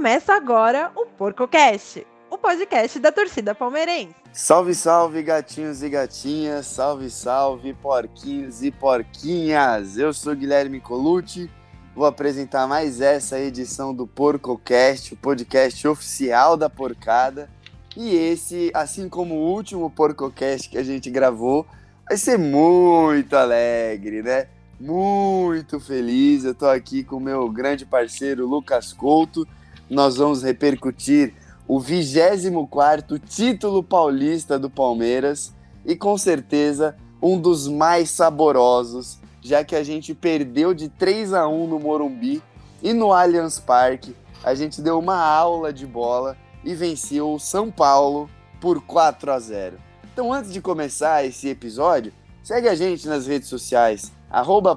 Começa agora o PorcoCast, o podcast da torcida palmeirense. Salve, salve, gatinhos e gatinhas, salve, salve, porquinhos e porquinhas. Eu sou Guilherme Colucci, vou apresentar mais essa edição do PorcoCast, o podcast oficial da porcada. E esse, assim como o último PorcoCast que a gente gravou, vai ser muito alegre, né? Muito feliz. Eu tô aqui com o meu grande parceiro Lucas Couto. Nós vamos repercutir o 24 título paulista do Palmeiras e com certeza um dos mais saborosos, já que a gente perdeu de 3 a 1 no Morumbi e no Allianz Parque. A gente deu uma aula de bola e venceu o São Paulo por 4 a 0. Então, antes de começar esse episódio, segue a gente nas redes sociais,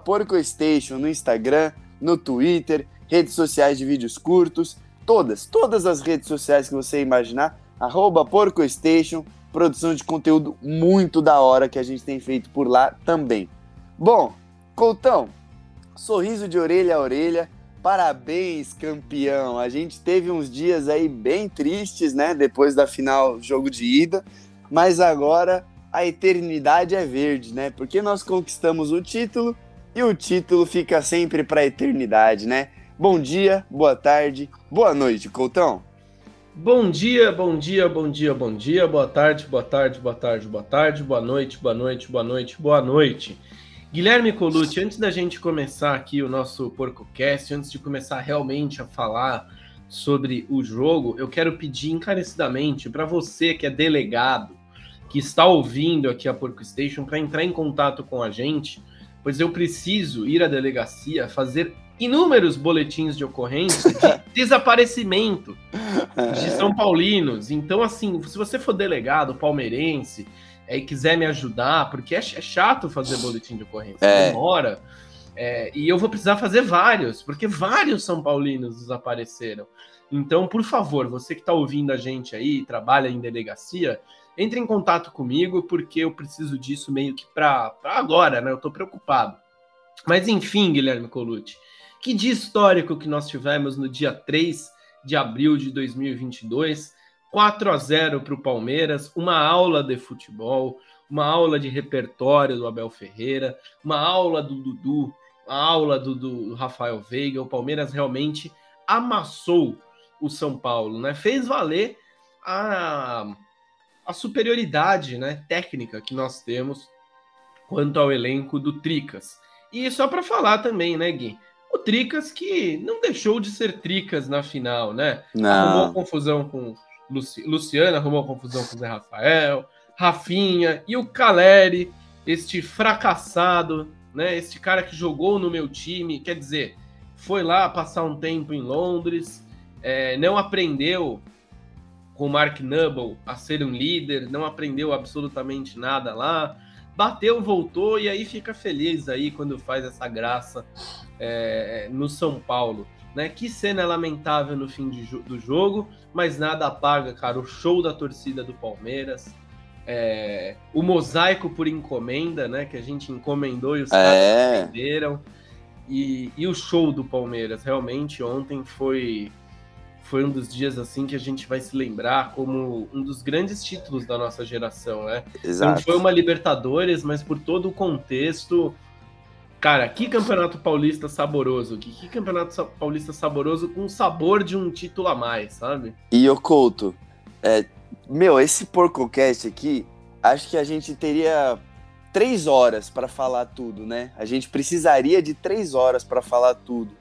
PorcoStation no Instagram, no Twitter, redes sociais de vídeos curtos, todas, todas as redes sociais que você imaginar, arroba PorcoStation, produção de conteúdo muito da hora que a gente tem feito por lá também. Bom, Coutão, sorriso de orelha a orelha, parabéns, campeão. A gente teve uns dias aí bem tristes, né, depois da final jogo de ida, mas agora a eternidade é verde, né? Porque nós conquistamos o título e o título fica sempre para a eternidade, né? Bom dia, boa tarde, boa noite, Coutão. Bom dia, bom dia, bom dia, bom dia, boa tarde, boa tarde, boa tarde, boa tarde, boa noite, boa noite, boa noite, boa noite. Guilherme Colucci, antes da gente começar aqui o nosso PorcoCast, antes de começar realmente a falar sobre o jogo, eu quero pedir encarecidamente para você que é delegado, que está ouvindo aqui a Porco Station para entrar em contato com a gente, pois eu preciso ir à delegacia fazer inúmeros boletins de ocorrência de desaparecimento de São Paulinos. Então, assim, se você for delegado palmeirense é, e quiser me ajudar, porque é, é chato fazer boletim de ocorrência, é. demora. É, e eu vou precisar fazer vários, porque vários São Paulinos desapareceram. Então, por favor, você que está ouvindo a gente aí, trabalha em delegacia, entre em contato comigo, porque eu preciso disso meio que para agora, né? Eu estou preocupado. Mas enfim, Guilherme Colucci, que dia histórico que nós tivemos no dia 3 de abril de 2022, 4 a 0 para o Palmeiras, uma aula de futebol, uma aula de repertório do Abel Ferreira, uma aula do Dudu, uma aula do, do Rafael Veiga. O Palmeiras realmente amassou o São Paulo, né? Fez valer a a superioridade né, técnica que nós temos quanto ao elenco do Tricas. E só para falar também, né, Gui? O Tricas que não deixou de ser Tricas na final, né? Não. Arrumou confusão com Luci... Luciana, arrumou confusão com o Zé Rafael, Rafinha e o Caleri, este fracassado, né? Este cara que jogou no meu time, quer dizer, foi lá passar um tempo em Londres, é, não aprendeu com o Mark Nubble a ser um líder, não aprendeu absolutamente nada lá, bateu, voltou e aí fica feliz aí quando faz essa graça é, no São Paulo. Né? Que cena lamentável no fim de, do jogo, mas nada apaga, cara, o show da torcida do Palmeiras, é, o mosaico por encomenda, né? Que a gente encomendou e os caras é. venderam. E, e o show do Palmeiras, realmente, ontem foi foi um dos dias assim que a gente vai se lembrar como um dos grandes títulos da nossa geração, né? Exato. Não foi uma Libertadores, mas por todo o contexto, cara, que campeonato paulista saboroso, que, que campeonato paulista saboroso com sabor de um título a mais, sabe? E o Couto, é, meu, esse PorcoCast aqui, acho que a gente teria três horas para falar tudo, né? A gente precisaria de três horas para falar tudo.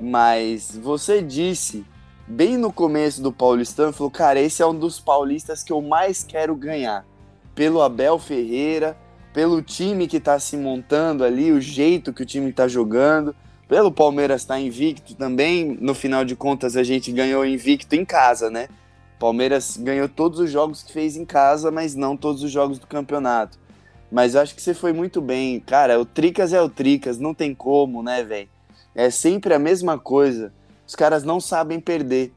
Mas você disse bem no começo do Paulistão, falou: cara, esse é um dos paulistas que eu mais quero ganhar. Pelo Abel Ferreira, pelo time que está se montando ali, o jeito que o time está jogando, pelo Palmeiras estar tá invicto também. No final de contas, a gente ganhou invicto em casa, né? Palmeiras ganhou todos os jogos que fez em casa, mas não todos os jogos do campeonato. Mas acho que você foi muito bem. Cara, o Tricas é o Tricas, não tem como, né, velho? É sempre a mesma coisa. Os caras não sabem perder,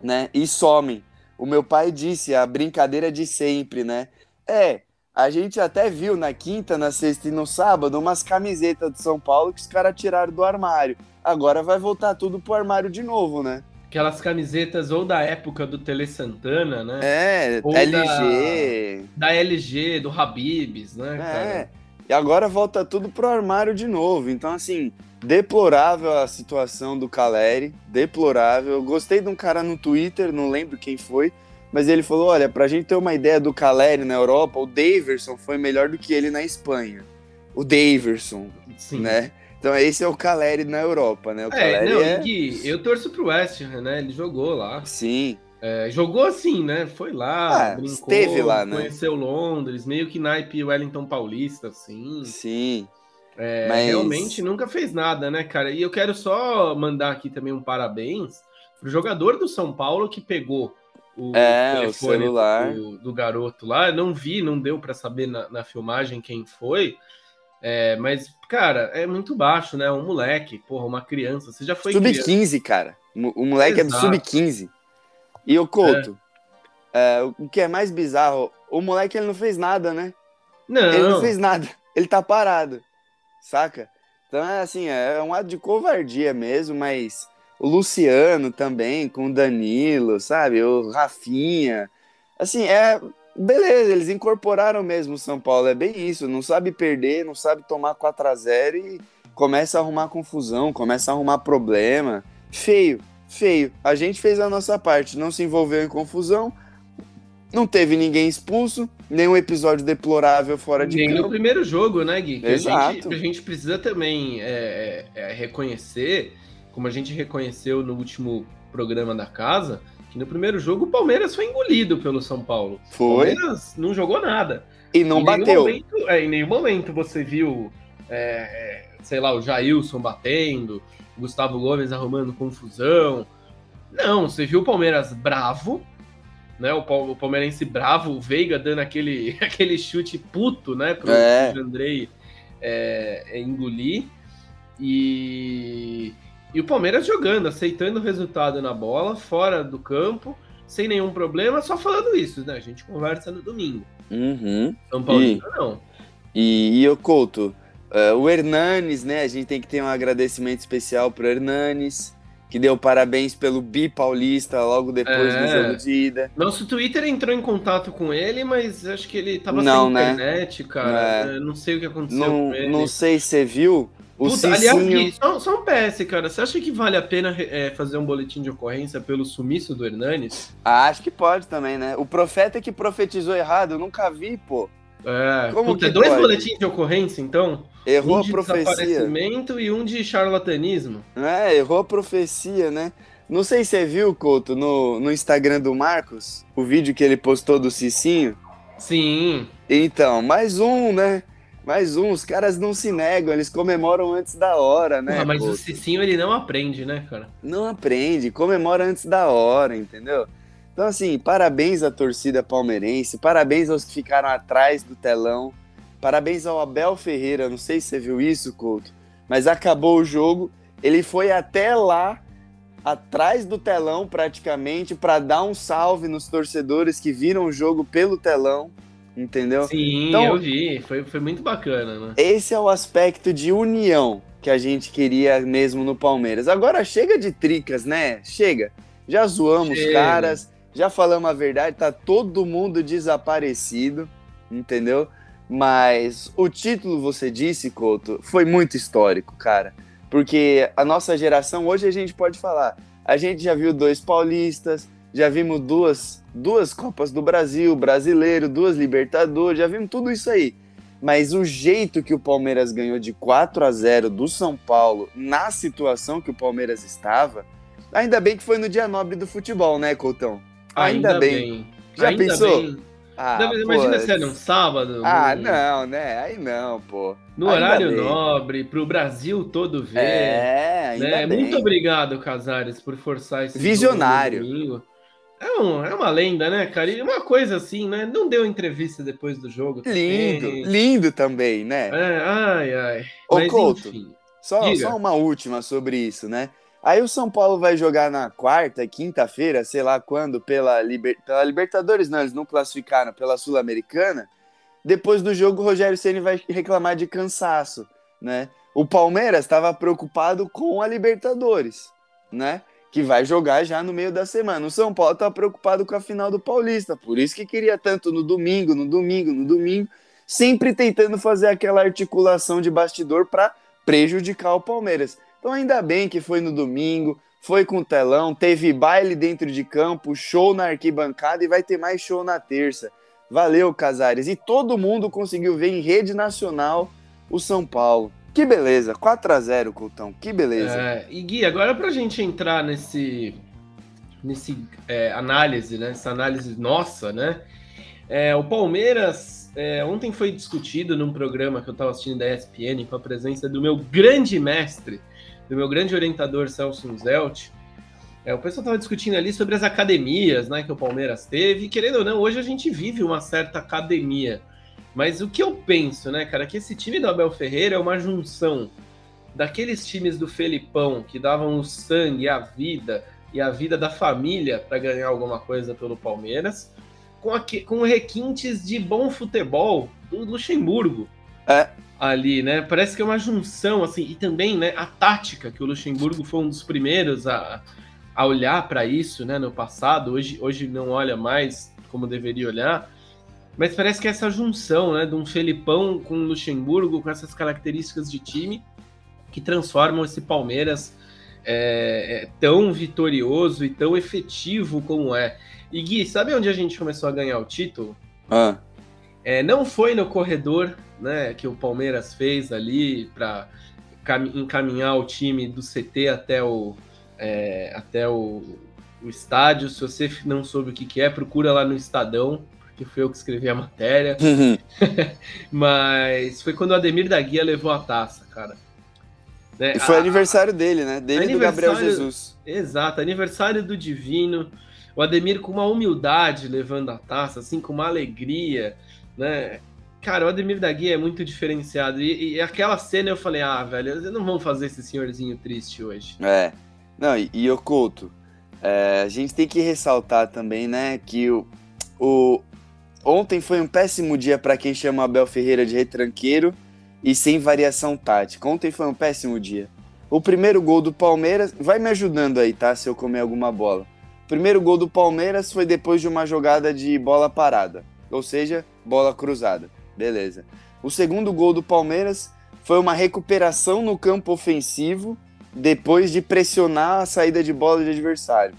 né? E somem. O meu pai disse a brincadeira de sempre, né? É, a gente até viu na quinta, na sexta e no sábado umas camisetas de São Paulo que os caras tiraram do armário. Agora vai voltar tudo pro armário de novo, né? aquelas camisetas ou da época do Tele Santana, né? É, Ou LG. Da LG, do Habibs, né, É. cara? E agora volta tudo pro armário de novo. Então, assim, deplorável a situação do Caleri. Deplorável. Eu gostei de um cara no Twitter, não lembro quem foi, mas ele falou: olha, pra gente ter uma ideia do Caleri na Europa, o Daverson foi melhor do que ele na Espanha. O Daverson, Sim. né? Então esse é o Caleri na Europa, né? O É, Caleri não, é... Gui, eu torço pro West né? Ele jogou lá. Sim, É, jogou assim, né? Foi lá, Ah, brincou, esteve lá, né? conheceu Londres, meio que naipe Wellington Paulista, assim. sim. É, Mas- Realmente nunca fez nada, né, cara? E eu quero só mandar aqui também um parabéns pro jogador do São Paulo que pegou o É, o telefone celular. Do, do garoto lá. Eu não vi, não deu pra saber na, na filmagem quem foi. É, mas, cara, é muito baixo, né? Um moleque, porra, uma criança. Você já foi criança. Sub-15, cara. O o moleque é Exato. do Sub-15. E o Couto, é, o que é mais bizarro, o moleque ele não fez nada, né? Não, Ele não fez nada. Ele tá parado. Saca? Então é assim, é um ato de covardia mesmo, mas o Luciano também, com o Danilo, sabe? O Rafinha. Assim, é. Beleza, eles incorporaram mesmo o São Paulo. É bem isso. Não sabe perder, não sabe tomar 4 a 0 e começa a arrumar confusão, começa a arrumar problema. Feio, feio. A gente fez a nossa parte, não se envolveu em confusão. Não teve ninguém expulso, nenhum episódio deplorável fora de Nem no campo. primeiro jogo, né, Gui? Que A, Exato. gente, a gente precisa também é, é, é, reconhecer, como a gente reconheceu no último programa da casa, que no primeiro jogo o Palmeiras foi engolido pelo São Paulo. O Foi Palmeiras não jogou nada. e não em bateu. Momento, é, em nenhum momento você viu, é, é, sei lá, o Jailson batendo, o Gustavo Gomes arrumando confusão. Não, você viu o Palmeiras bravo, né? O, o palmeirense bravo, o Veiga dando aquele, aquele chute puto, né? Pro É. Andrei é, engolir. E, e o Palmeiras jogando, aceitando o resultado na bola, fora do campo, sem nenhum problema, só falando isso, né? A gente conversa no domingo. Uhum. São Paulino não. E, e o Couto, é, o Hernanes, né? A gente tem que ter um agradecimento especial pro Hernanes, que deu parabéns pelo Bi Paulista logo depois É. do jogo de ida. Nosso Twitter entrou em contato com ele, mas acho que ele tava Não, sem né? internet, cara. É. Não sei o que aconteceu Não, com ele. não sei se você viu, o Puta, aliás. Gui, só, só um PS, cara. Você acha que vale a pena é, fazer um boletim de ocorrência pelo sumiço do Hernanes? Ah, acho que pode também, né? O profeta que profetizou errado, eu nunca vi, pô. É, Como puta, que dois pode? boletins de ocorrência, então? Errou um a de profecia. desaparecimento e um de charlatanismo. É, errou a profecia, né? Não sei se você viu, Couto, no, no Instagram do Marcos, o vídeo que ele postou do Cicinho. Sim. Então, mais um, né? Mais um. Os caras não se negam, eles comemoram antes da hora, né? Mas o Couto? Cicinho, ele não aprende, né, cara? Não aprende, comemora antes da hora, entendeu? Então, assim, parabéns à torcida palmeirense, parabéns aos que ficaram atrás do telão, parabéns ao Abel Ferreira, não sei se você viu isso, Couto, mas acabou o jogo, ele foi até lá, atrás do telão praticamente, para dar um salve nos torcedores que viram o jogo pelo telão, entendeu? Sim, Então- eu vi. Foi, foi muito bacana, né? Esse é o aspecto de união que a gente queria mesmo no Palmeiras. Agora chega de tricas, né? Chega. Já zoamos Chega. caras, já falamos a verdade, tá todo mundo desaparecido, entendeu? Mas o título, você disse, Couto, foi muito histórico, cara. Porque a nossa geração, hoje a gente pode falar, a gente já viu dois paulistas, já vimos duas, duas Copas do Brasil, brasileiro, duas Libertadores, já vimos tudo isso aí. Mas o jeito que o Palmeiras ganhou de 4 a 0 do São Paulo, na situação que o Palmeiras estava, ainda bem que foi no dia nobre do futebol, né, Coutão? Ainda bem. Já Ainda pensou? bem. Ah, Não, mas imagina pô, se era um sábado. Ah, no, não, né? Aí não, pô. No Ainda horário bem. nobre, pro Brasil todo ver. É, ainda né? bem. Muito obrigado, Casares, por forçar esse Visionário. domingo. É, um, é uma lenda, né, cara? E uma coisa assim, né? Não deu entrevista depois do jogo. Lindo, também. lindo também, né? É, ai, ai. Ô, Mas Couto, enfim. Só, só uma última sobre isso, né? Aí o São Paulo vai jogar na quarta, quinta-feira, sei lá quando, pela, Liber... pela Libertadores, não, eles não classificaram, pela Sul-Americana. Depois do jogo, o Rogério Ceni vai reclamar de cansaço, né? O Palmeiras estava preocupado com a Libertadores, né? Que vai jogar já no meio da semana. O São Paulo tá preocupado com a final do Paulista, por isso que queria tanto no domingo, no domingo, no domingo, sempre tentando fazer aquela articulação de bastidor para prejudicar o Palmeiras. Então ainda bem que foi no domingo, foi com telão, teve baile dentro de campo, show na arquibancada e vai ter mais show na terça. Valeu, Casares. E todo mundo conseguiu ver em rede nacional o São Paulo. Que beleza, 4 a 0 Coutão, que beleza. É, e Gui, agora pra gente entrar nesse, nesse é, análise, né, essa análise nossa, né, é, o Palmeiras é, ontem foi discutido num programa que eu estava assistindo da ESPN com a presença do meu grande mestre, do meu grande orientador Celso Zelt, é, o pessoal estava discutindo ali sobre as academias né, que o Palmeiras teve, e querendo ou não, hoje a gente vive uma certa academia. Mas o que eu penso, né, cara, que esse time do Abel Ferreira é uma junção daqueles times do Felipão que davam o sangue, a vida e a vida da família para ganhar alguma coisa pelo Palmeiras, com, aqui, com requintes de bom futebol do Luxemburgo. É. Ali, né? Parece que é uma junção, assim, e também, né, a tática, que o Luxemburgo foi um dos primeiros a, a olhar para isso, né, no passado, hoje, hoje não olha mais como deveria olhar, mas parece que é essa junção, né, de um Felipão com o Luxemburgo, com essas características de time, que transformam esse Palmeiras é, é, tão vitorioso e tão efetivo como é. E Gui, sabe onde a gente começou a ganhar o título? Ah. É, não foi no corredor né, que o Palmeiras fez ali para encaminhar o time do CT até o, é, até o, o, estádio. Se você não soube o que, que é, procura lá no Estadão, porque foi eu que escrevi a matéria. Uhum. Mas foi quando o Ademir da Guia levou a taça, cara. Né? E foi a, aniversário dele, né? Dele e do Gabriel Jesus. Exato, aniversário do Divino. O Ademir com uma humildade levando a taça, assim, com uma alegria, né? Cara, o Ademir da Guia é muito diferenciado. E, e aquela cena eu falei, ah, velho, eles não vão fazer esse senhorzinho triste hoje. É. Não, e, e Oculto, é, a gente tem que ressaltar também, né, que o, o ontem foi um péssimo dia para quem chama Abel Ferreira de retranqueiro e sem variação tática. Ontem foi um péssimo dia. O primeiro gol do Palmeiras, vai me ajudando aí, tá? Se eu comer alguma bola. O primeiro gol do Palmeiras foi depois de uma jogada de bola parada, ou seja, bola cruzada. Beleza. O segundo gol do Palmeiras foi uma recuperação no campo ofensivo depois de pressionar a saída de bola de adversário.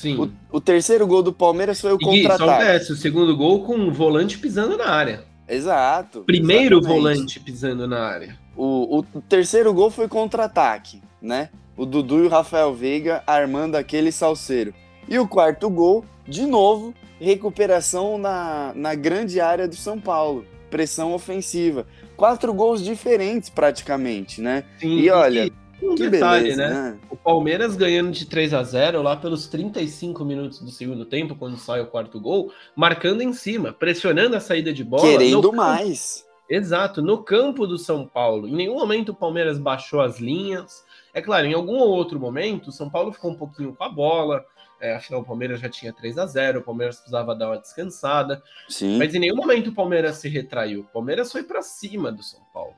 Sim. O, o terceiro gol do Palmeiras foi o contra-ataque. Só o segundo gol com o volante pisando na área. Exato. Primeiro exatamente. volante pisando na área. O, o terceiro gol foi contra-ataque, né? O Dudu e o Rafael Veiga armando aquele salseiro. E o quarto gol, de novo, recuperação na, na grande área do São Paulo. Pressão ofensiva. Quatro gols diferentes, praticamente, né? Sim, e olha, e um que detalhe, beleza, né? né? O Palmeiras ganhando de 3 a 0 lá pelos 35 minutos do segundo tempo, quando sai o quarto gol, marcando em cima, pressionando a saída de bola. Querendo mais. Exato, no campo do São Paulo. Em nenhum momento o Palmeiras baixou as linhas. É claro, em algum outro momento, o São Paulo ficou um pouquinho com a bola. É, afinal, o Palmeiras já tinha 3 a 0 o Palmeiras precisava dar uma descansada. Sim. Mas em nenhum momento o Palmeiras se retraiu. O Palmeiras foi para cima do São Paulo.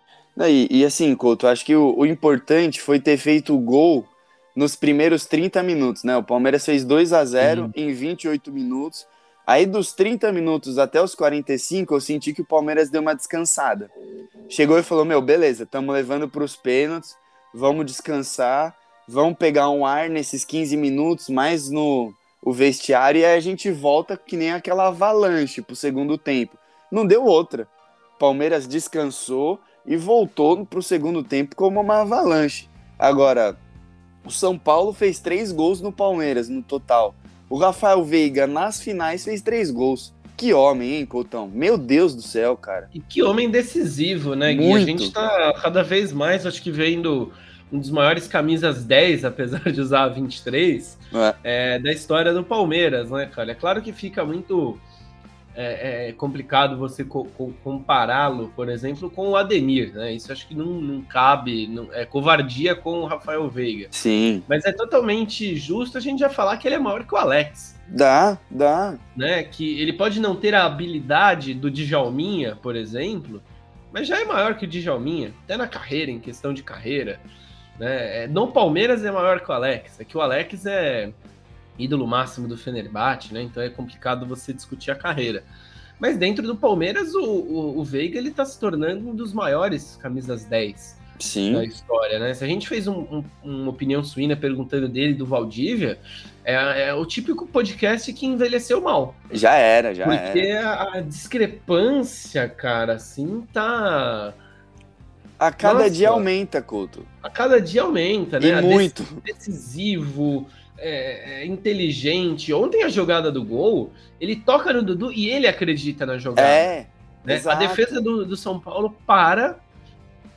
E, e assim, Couto, acho que o, o, importante foi ter feito o gol nos primeiros 30 minutos, né? O Palmeiras fez 2 a 0 uhum. em 28 minutos. Aí dos 30 minutos até os 45, eu senti que o Palmeiras deu uma descansada. Chegou e falou: Meu, beleza, estamos levando para os pênaltis, vamos descansar, vamos pegar um ar nesses 15 minutos, mais no o vestiário, e aí a gente volta que nem aquela avalanche pro segundo tempo. Não deu outra. Palmeiras descansou e voltou para o segundo tempo como uma avalanche. Agora, o São Paulo fez três gols no Palmeiras no total. O Rafael Veiga nas finais fez três gols. Que homem, hein, Coutão? Meu Deus do céu, cara. E que homem decisivo, né, Gui? Muito. A gente tá cada vez mais, acho que vendo um dos maiores camisas 10, apesar de usar 23, é. É, da história do Palmeiras, né, cara? É claro que fica muito é, é complicado você co compará-lo, por exemplo, com o Ademir, né? Isso acho que não, não cabe, não, é covardia com o Rafael Veiga. Sim. Mas é totalmente justo a gente já falar que ele é maior que o Alex. Dá, dá. Né? Que ele pode não ter a habilidade do Djalminha, por exemplo, mas já é maior que o Djalminha, até na carreira, em questão de carreira. Né? É, no Palmeiras é maior que o Alex. É que o Alex é ídolo máximo do Fenerbahçe, né? Então é complicado você discutir a carreira. Mas dentro do Palmeiras, o, o, o Veiga ele tá se tornando um dos maiores camisas 10 Sim. da história, né? Se a gente fez um, um, uma opinião suína perguntando dele do Valdívia, é, é, o típico podcast que envelheceu mal. Já era, já porque era. a, a discrepância, cara, assim, tá. A cada Nossa. dia aumenta, Couto. A cada dia aumenta, né? E A muito. decisivo, é, é, inteligente. Ontem a jogada do gol, ele toca no Dudu e ele acredita na jogada. É. né? A defesa do, do São Paulo para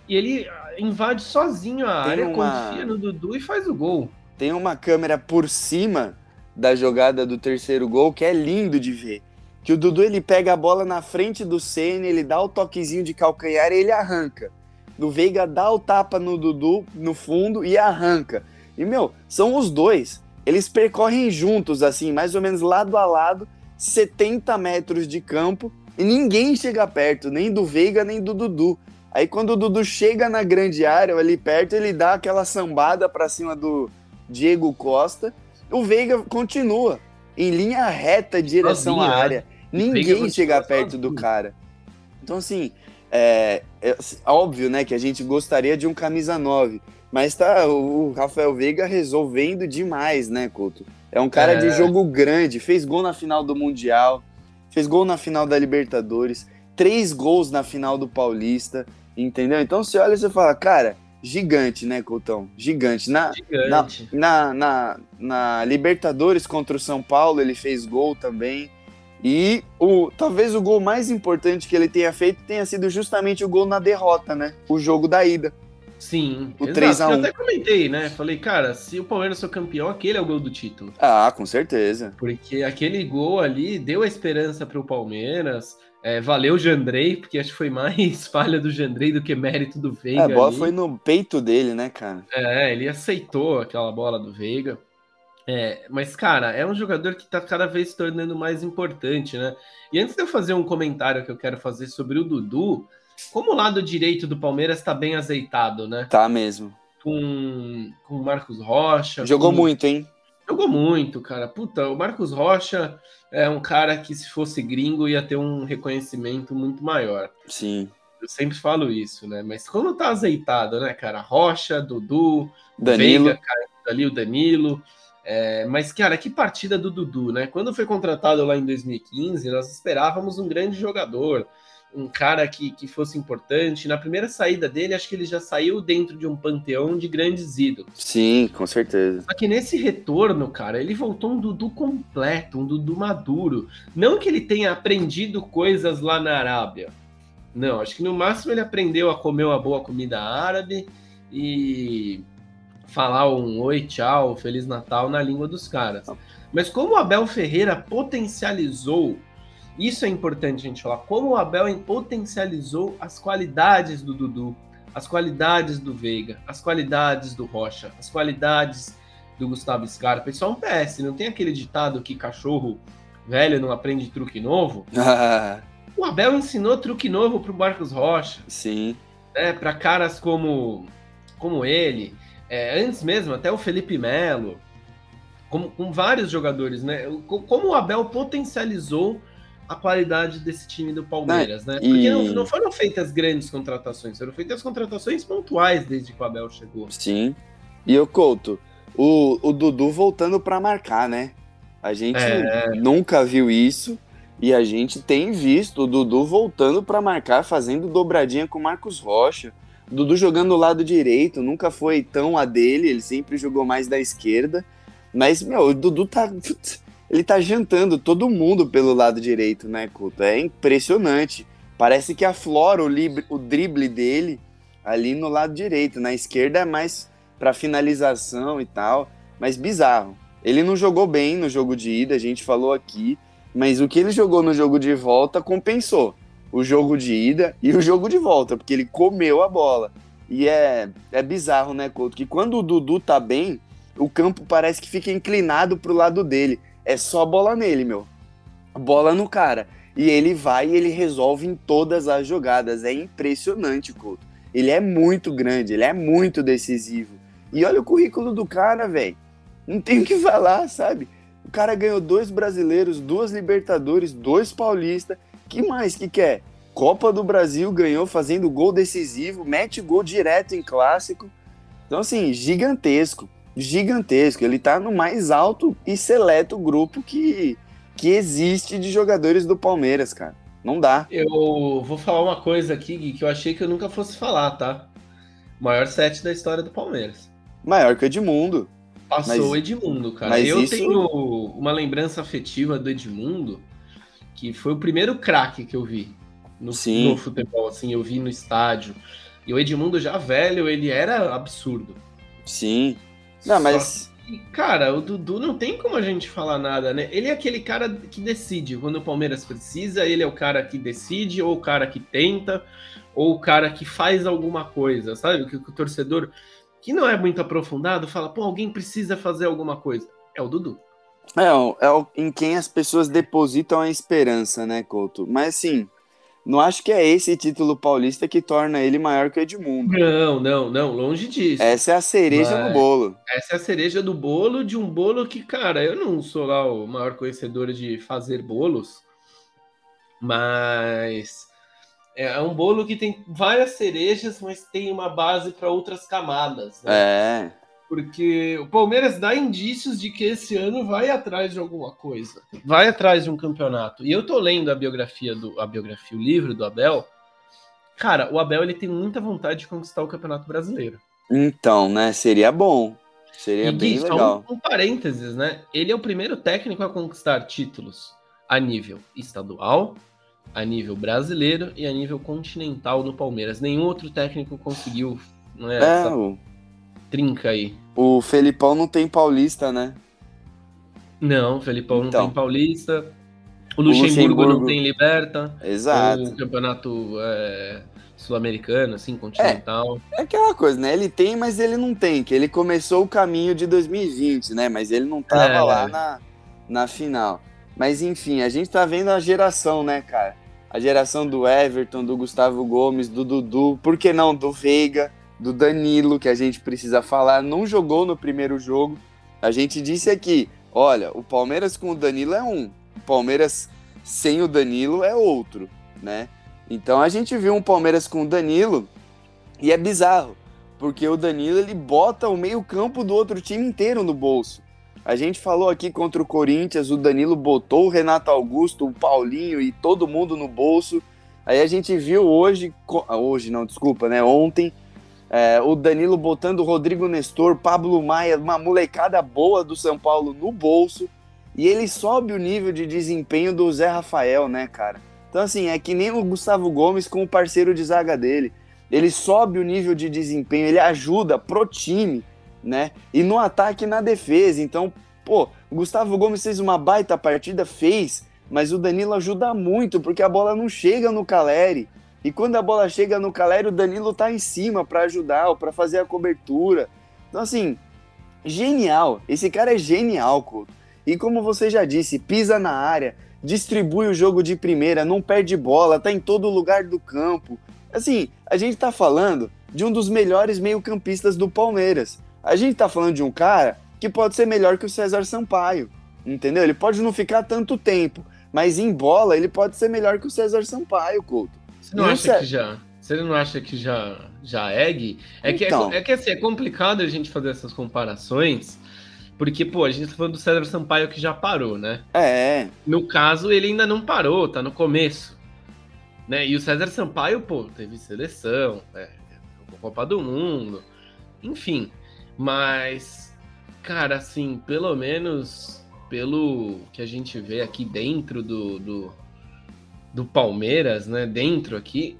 e ele invade sozinho a Tem área, uma- confia no Dudu e faz o gol. Tem uma câmera por cima da jogada do terceiro gol que é lindo de ver. Que o Dudu ele pega a bola na frente do Senna, ele dá o toquezinho de calcanhar e ele arranca. O Veiga dá o tapa no Dudu no fundo e arranca. E meu, são os dois. Eles percorrem juntos assim, mais ou menos lado a lado, 70 metros de campo e ninguém chega perto, nem do Veiga nem do Dudu. Aí quando o Dudu chega na grande área, ali perto, ele dá aquela sambada pra cima do Diego Costa. O Veiga continua em linha reta, direção Sozinho, à né? área. Ninguém chega perto sozinho. do cara. Então, assim, é, é óbvio, né, que a gente gostaria de um camisa 9. Mas tá, o Rafael Veiga resolvendo demais, né, Couto? É um cara É. de jogo grande, fez gol na final do Mundial, fez gol na final da Libertadores, três gols na final do Paulista, entendeu? Então você olha e você fala, cara, gigante, né, Coutão? Gigante. Na, Gigante. na, na, na Libertadores contra o São Paulo, ele fez gol também. E o, talvez o gol mais importante que ele tenha feito tenha sido justamente o gol na derrota, né? O jogo da ida. Sim. O exato. 3 a 1. Eu até comentei, né? Falei, cara, se o Palmeiras for campeão, aquele é o gol do título. Ah, com certeza. Porque aquele gol ali deu a esperança para o Palmeiras. É, valeu o Jandrei, porque acho que foi mais falha do Jandrei do que mérito do Veiga. É, a bola ali. foi no peito dele, né, cara? É, ele aceitou aquela bola do Veiga. É, mas, cara, é um jogador que tá cada vez se tornando mais importante, né? E antes de eu fazer um comentário que eu quero fazer sobre o Dudu, como o lado direito do Palmeiras tá bem azeitado, né? Tá mesmo. Com o Marcos Rocha. Jogou com- muito, hein? Jogou muito, cara. Puta, o Marcos Rocha é um cara que, se fosse gringo, ia ter um reconhecimento muito maior. Sim. Eu sempre falo isso, né? Mas como tá azeitado, né, cara? Rocha, Dudu, Danilo. Veiga, cara, ali o Danilo. É, mas, cara, que partida do Dudu, né? Quando foi contratado lá em 2015, nós esperávamos um grande jogador, um cara que, que fosse importante. Na primeira saída dele, acho que ele já saiu dentro de um panteão de grandes ídolos. Sim, com certeza. Só que nesse retorno, cara, ele voltou um Dudu completo, um Dudu maduro. Não que ele tenha aprendido coisas lá na Arábia. Não, acho que no máximo ele aprendeu a comer uma boa comida árabe e falar um oi, tchau, feliz Natal na língua dos caras. Mas como o Abel Ferreira potencializou, isso é importante a gente falar, como o Abel potencializou as qualidades do Dudu, as qualidades do Veiga, as qualidades do Rocha, as qualidades do Gustavo Scarpa. Isso é um PS, não tem aquele ditado que cachorro velho não aprende truque novo? O Abel ensinou truque novo pro Marcos Rocha, Sim. né, para caras como, como ele, é, antes mesmo, até o Felipe Melo, como, com vários jogadores, né? Co- Como o Abel potencializou a qualidade desse time do Palmeiras, né? e- Porque não, não foram feitas grandes contratações, foram feitas contratações pontuais desde que o Abel chegou. Sim. E o Couto, o, o Dudu voltando pra marcar, né? A gente É. nunca viu isso e a gente tem visto o Dudu voltando pra marcar, fazendo dobradinha com o Marcos Rocha. O Dudu jogando do lado direito, nunca foi tão a dele, ele sempre jogou mais da esquerda. Mas, meu, o Dudu tá. putz, Ele tá jantando todo mundo pelo lado direito, né, Couto? É impressionante. Parece que aflora o, libre- o drible dele ali no lado direito. Na esquerda é mais pra finalização e tal. Mas bizarro. Ele não jogou bem no jogo de ida, a gente falou aqui. Mas o que ele jogou no jogo de volta compensou. O jogo de ida e o jogo de volta, porque ele comeu a bola. E é, é bizarro, né, Couto? Que quando o Dudu tá bem, o campo parece que fica inclinado pro lado dele. É só bola nele, meu. Bola no cara. E ele vai e ele resolve em todas as jogadas. É impressionante, Couto. Ele é muito grande, ele é muito decisivo. E olha o currículo do cara, velho. Não tem o que falar, sabe? O cara ganhou dois brasileiros, duas Libertadores, dois paulistas. Que mais que quer? Copa do Brasil ganhou fazendo gol decisivo, mete gol direto em clássico. Então, assim, gigantesco. Gigantesco. Ele tá no mais alto e seleto grupo que, que existe de jogadores do Palmeiras, cara. Não dá. Eu vou falar uma coisa aqui, Gui, que eu achei que eu nunca fosse falar, tá? Maior set da história do Palmeiras. Maior que o Edmundo. Passou o Edmundo, cara. eu isso- tenho uma lembrança afetiva do Edmundo, que foi o primeiro craque que eu vi no, no futebol, assim, eu vi no estádio. E o Edmundo já velho, ele era absurdo. Sim. Não, mas. Que, cara, o Dudu não tem como a gente falar nada, né? Ele é aquele cara que decide. Quando o Palmeiras precisa, ele é o cara que decide, ou o cara que tenta, ou o cara que faz alguma coisa, sabe? Que, que o torcedor, que não é muito aprofundado, fala, pô, alguém precisa fazer alguma coisa. É o Dudu. É, o- é o- em quem as pessoas depositam a esperança, né, Couto? Mas assim, não acho que é esse título paulista que torna ele maior que o Edmundo. Não, não, não, longe disso. Essa é a cereja Mas- no bolo. Essa é a cereja do bolo de um bolo que, cara, eu não sou lá o maior conhecedor de fazer bolos, mas é um bolo que tem várias cerejas, mas tem uma base para outras camadas, né? É. Porque o Palmeiras dá indícios de que esse ano vai atrás de alguma coisa, vai atrás de um campeonato. E eu tô lendo a biografia do a biografia, o livro do Abel. Cara, o Abel ele tem muita vontade de conquistar o Campeonato Brasileiro. Então, né? Seria bom. Seria E bem Gui, só legal. um, um parênteses, né? Ele é o primeiro técnico a conquistar títulos a nível estadual, a nível brasileiro e a nível continental no Palmeiras. Nenhum outro técnico conseguiu né, É, essa o, trinca aí. o Felipão não tem paulista, né? Não, o Felipão não Então. tem Paulista. O Luxemburgo, Luxemburgo- não tem Liberta. Exato. O campeonato é, sul-americano, assim, continental. É aquela coisa, né? Ele tem, mas ele não tem. Que ele começou o caminho de 2020, né? Mas ele não tava É. lá na, na final. Mas enfim, a gente tá vendo a geração, né, cara? A geração do Everton, do Gustavo Gomes, do Dudu, por que não do Veiga, do Danilo, que a gente precisa falar, não jogou no primeiro jogo. A gente disse aqui, olha, o Palmeiras com o Danilo é um, o Palmeiras sem o Danilo é outro, né? Então a gente viu um Palmeiras com o Danilo e é bizarro, porque o Danilo ele bota o meio-campo do outro time inteiro no bolso. A gente falou aqui contra o Corinthians, o Danilo botou o Renato Augusto, o Paulinho e todo mundo no bolso. Aí a gente viu hoje, ah, hoje não, desculpa, né? Ontem, é, o Danilo botando o Rodrigo Nestor, Pablo Maia, uma molecada boa do São Paulo no bolso. E ele sobe o nível de desempenho do Zé Rafael, né, cara? Então, assim, é que nem o Gustavo Gomes com o parceiro de zaga dele. Ele sobe o nível de desempenho, ele ajuda pro time, né? E no ataque e na defesa. Então, pô, o Gustavo Gomes fez uma baita partida, fez, mas o Danilo ajuda muito, porque a bola não chega no Caleri. E quando a bola chega no Caleri, o Danilo tá em cima para ajudar ou para fazer a cobertura. Então, assim, genial. Esse cara é genial, Couto. E como você já disse, pisa na área, distribui o jogo de primeira, não perde bola, tá em todo lugar do campo. Assim, a gente tá falando de um dos melhores meio-campistas do Palmeiras. A gente tá falando de um cara que pode ser melhor que o César Sampaio, entendeu? Ele pode não ficar tanto tempo, mas em bola ele pode ser melhor que o César Sampaio, Couto. Você não acha sei. que já. Você não acha que já, já é, Gui? É que, é, Então. é que assim, é complicado a gente fazer essas comparações, porque, pô, a gente tá falando do César Sampaio que já parou, né? É, No caso, ele ainda não parou, tá no começo. Né? E o César Sampaio, pô, teve seleção, é, jogou Copa do Mundo, enfim. Mas, cara, assim, pelo menos pelo que a gente vê aqui dentro do, do, do Palmeiras, né? Dentro aqui,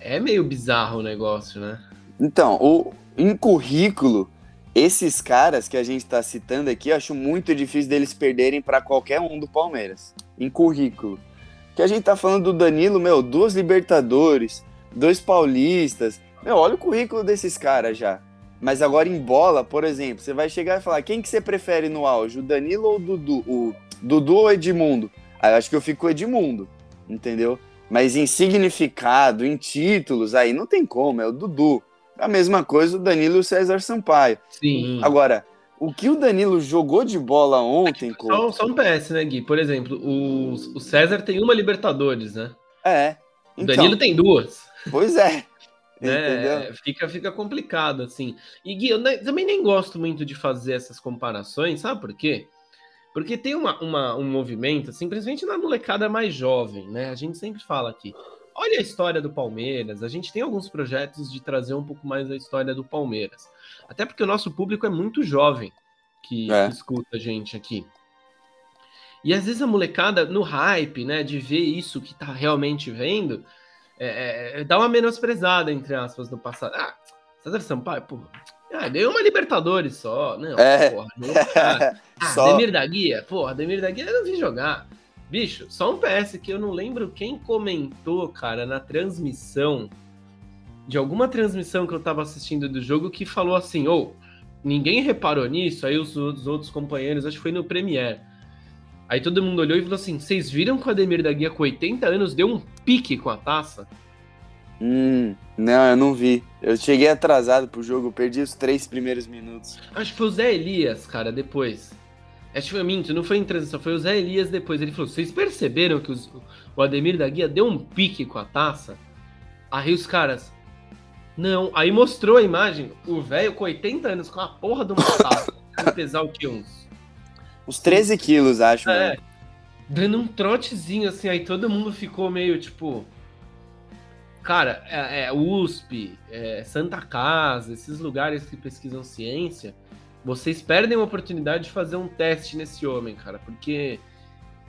é meio bizarro o negócio, né? Então, o, em currículo, esses caras que a gente está citando aqui, eu acho muito difícil deles perderem para qualquer um do Palmeiras. Em currículo. Que a gente tá falando do Danilo, meu, duas Libertadores, dois Paulistas. Meu, olha o currículo desses caras já. Mas agora em bola, por exemplo, você vai chegar e falar: quem que você prefere no auge, o Danilo ou o Dudu? O Dudu ou Edmundo? Aí eu acho que eu fico com o Edmundo, entendeu? Mas em significado, em títulos, aí não tem como, é o Dudu. A mesma coisa o Danilo e o César Sampaio. Sim. Agora, o que o Danilo jogou de bola ontem, Só, só um PS, né, Gui? Por exemplo, o, o César tem uma Libertadores, né? é. O Então, Danilo tem duas. pois é. né? Entendeu? Fica, fica complicado, assim. E Gui, eu ne- também nem gosto muito de fazer essas comparações, sabe por quê? Porque tem uma, uma- um movimento, assim, principalmente na molecada mais jovem, né? A gente sempre fala aqui. Olha a história do Palmeiras. A gente tem alguns projetos de trazer um pouco mais a história do Palmeiras. Até porque o nosso público é muito jovem que, É. que escuta a gente aqui. E às vezes a molecada, no hype, né, de ver isso que tá realmente vendo, é, é, dá uma menosprezada, entre aspas, no passado. Ah, César Sampaio, pô, ah, ganhou uma Libertadores só. Não, É. porra, não, cara. Ah, Só- Demir da Guia, porra, Demir da Guia eu não vi jogar. Bicho, só um PS que eu não lembro quem comentou, cara, na transmissão, de alguma transmissão que eu tava assistindo do jogo, que falou assim, ô, ninguém reparou nisso, aí os, os outros companheiros, acho que foi no Premiere. Aí todo mundo olhou e falou assim, vocês viram que o Ademir da Guia com 80 anos deu um pique com a taça? Hum, não, eu não vi. Eu cheguei atrasado pro jogo, perdi os três primeiros minutos. Acho que foi o Zé Elias, cara, depois. Acho que foi minto, não foi em transição, foi o Zé Elias depois. Ele falou: vocês perceberam que os- o Ademir da Guia deu um pique com a taça? Aí os caras. Não, aí mostrou a imagem, o velho com 80 anos com a porra de uma taça. Pesar o quê? Uns. Uns 13 quilos, acho, É, mano. dando um trotezinho assim, aí todo mundo ficou meio tipo. Cara, é, é USP, é, Santa Casa, esses lugares que pesquisam ciência, vocês perdem a oportunidade de fazer um teste nesse homem, cara, porque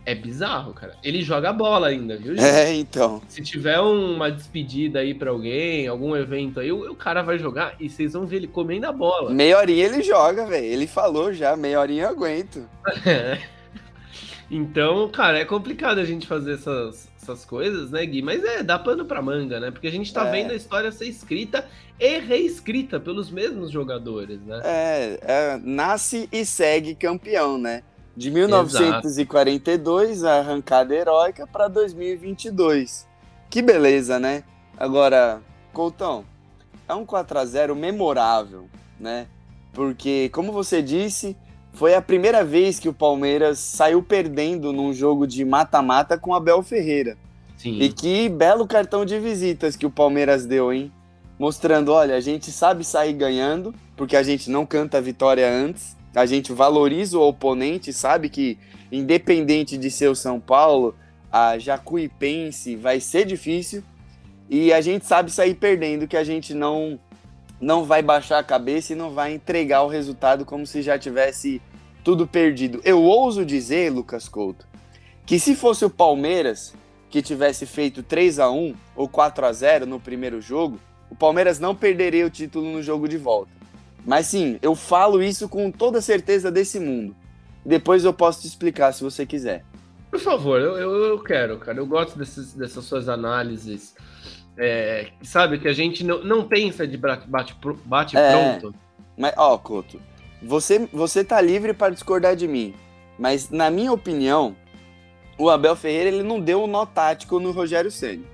é bizarro, cara. Ele joga bola ainda, viu, gente? É, então. Se tiver uma despedida aí pra alguém, algum evento aí, o, o cara vai jogar e vocês vão ver ele comendo a bola. Meia horinha ele joga, velho. Ele falou já, meia horinha eu aguento. Então, cara, é complicado a gente fazer essas, essas coisas, né, Gui? Mas é, dá pano pra manga, né? Porque a gente tá É. vendo a história ser escrita e reescrita pelos mesmos jogadores, né? É, é, nasce e segue campeão, né? De 1942, a arrancada heróica para 2022. Que beleza, né? Agora, Coutão, é um 4 a 0 memorável, né? Porque, como você disse, foi a primeira vez que o Palmeiras saiu perdendo num jogo de mata-mata com Abel Ferreira. Sim. E que belo cartão de visitas que o Palmeiras deu, hein? Mostrando, olha, a gente sabe sair ganhando, porque a gente não canta a vitória antes. A gente valoriza o oponente, sabe que independente de ser o São Paulo, a Jacuipense vai ser difícil. E a gente sabe sair perdendo, que a gente não não vai baixar a cabeça e não vai entregar o resultado como se já tivesse tudo perdido. Eu ouso dizer, Lucas Couto, que se fosse o Palmeiras que tivesse feito 3 a 1 ou 4 a 0 no primeiro jogo, o Palmeiras não perderia o título no jogo de volta. Mas sim, eu falo isso com toda certeza desse mundo. Depois eu posso te explicar se você quiser. Por favor, eu, eu, eu quero, cara. Eu gosto desses, dessas suas análises. É, sabe, que a gente não, não pensa de bate, bate, bate É. pronto. Mas, ó, Couto, você, você tá livre para discordar de mim. Mas, na minha opinião, o Abel Ferreira ele não deu um nó tático no Rogério Ceni.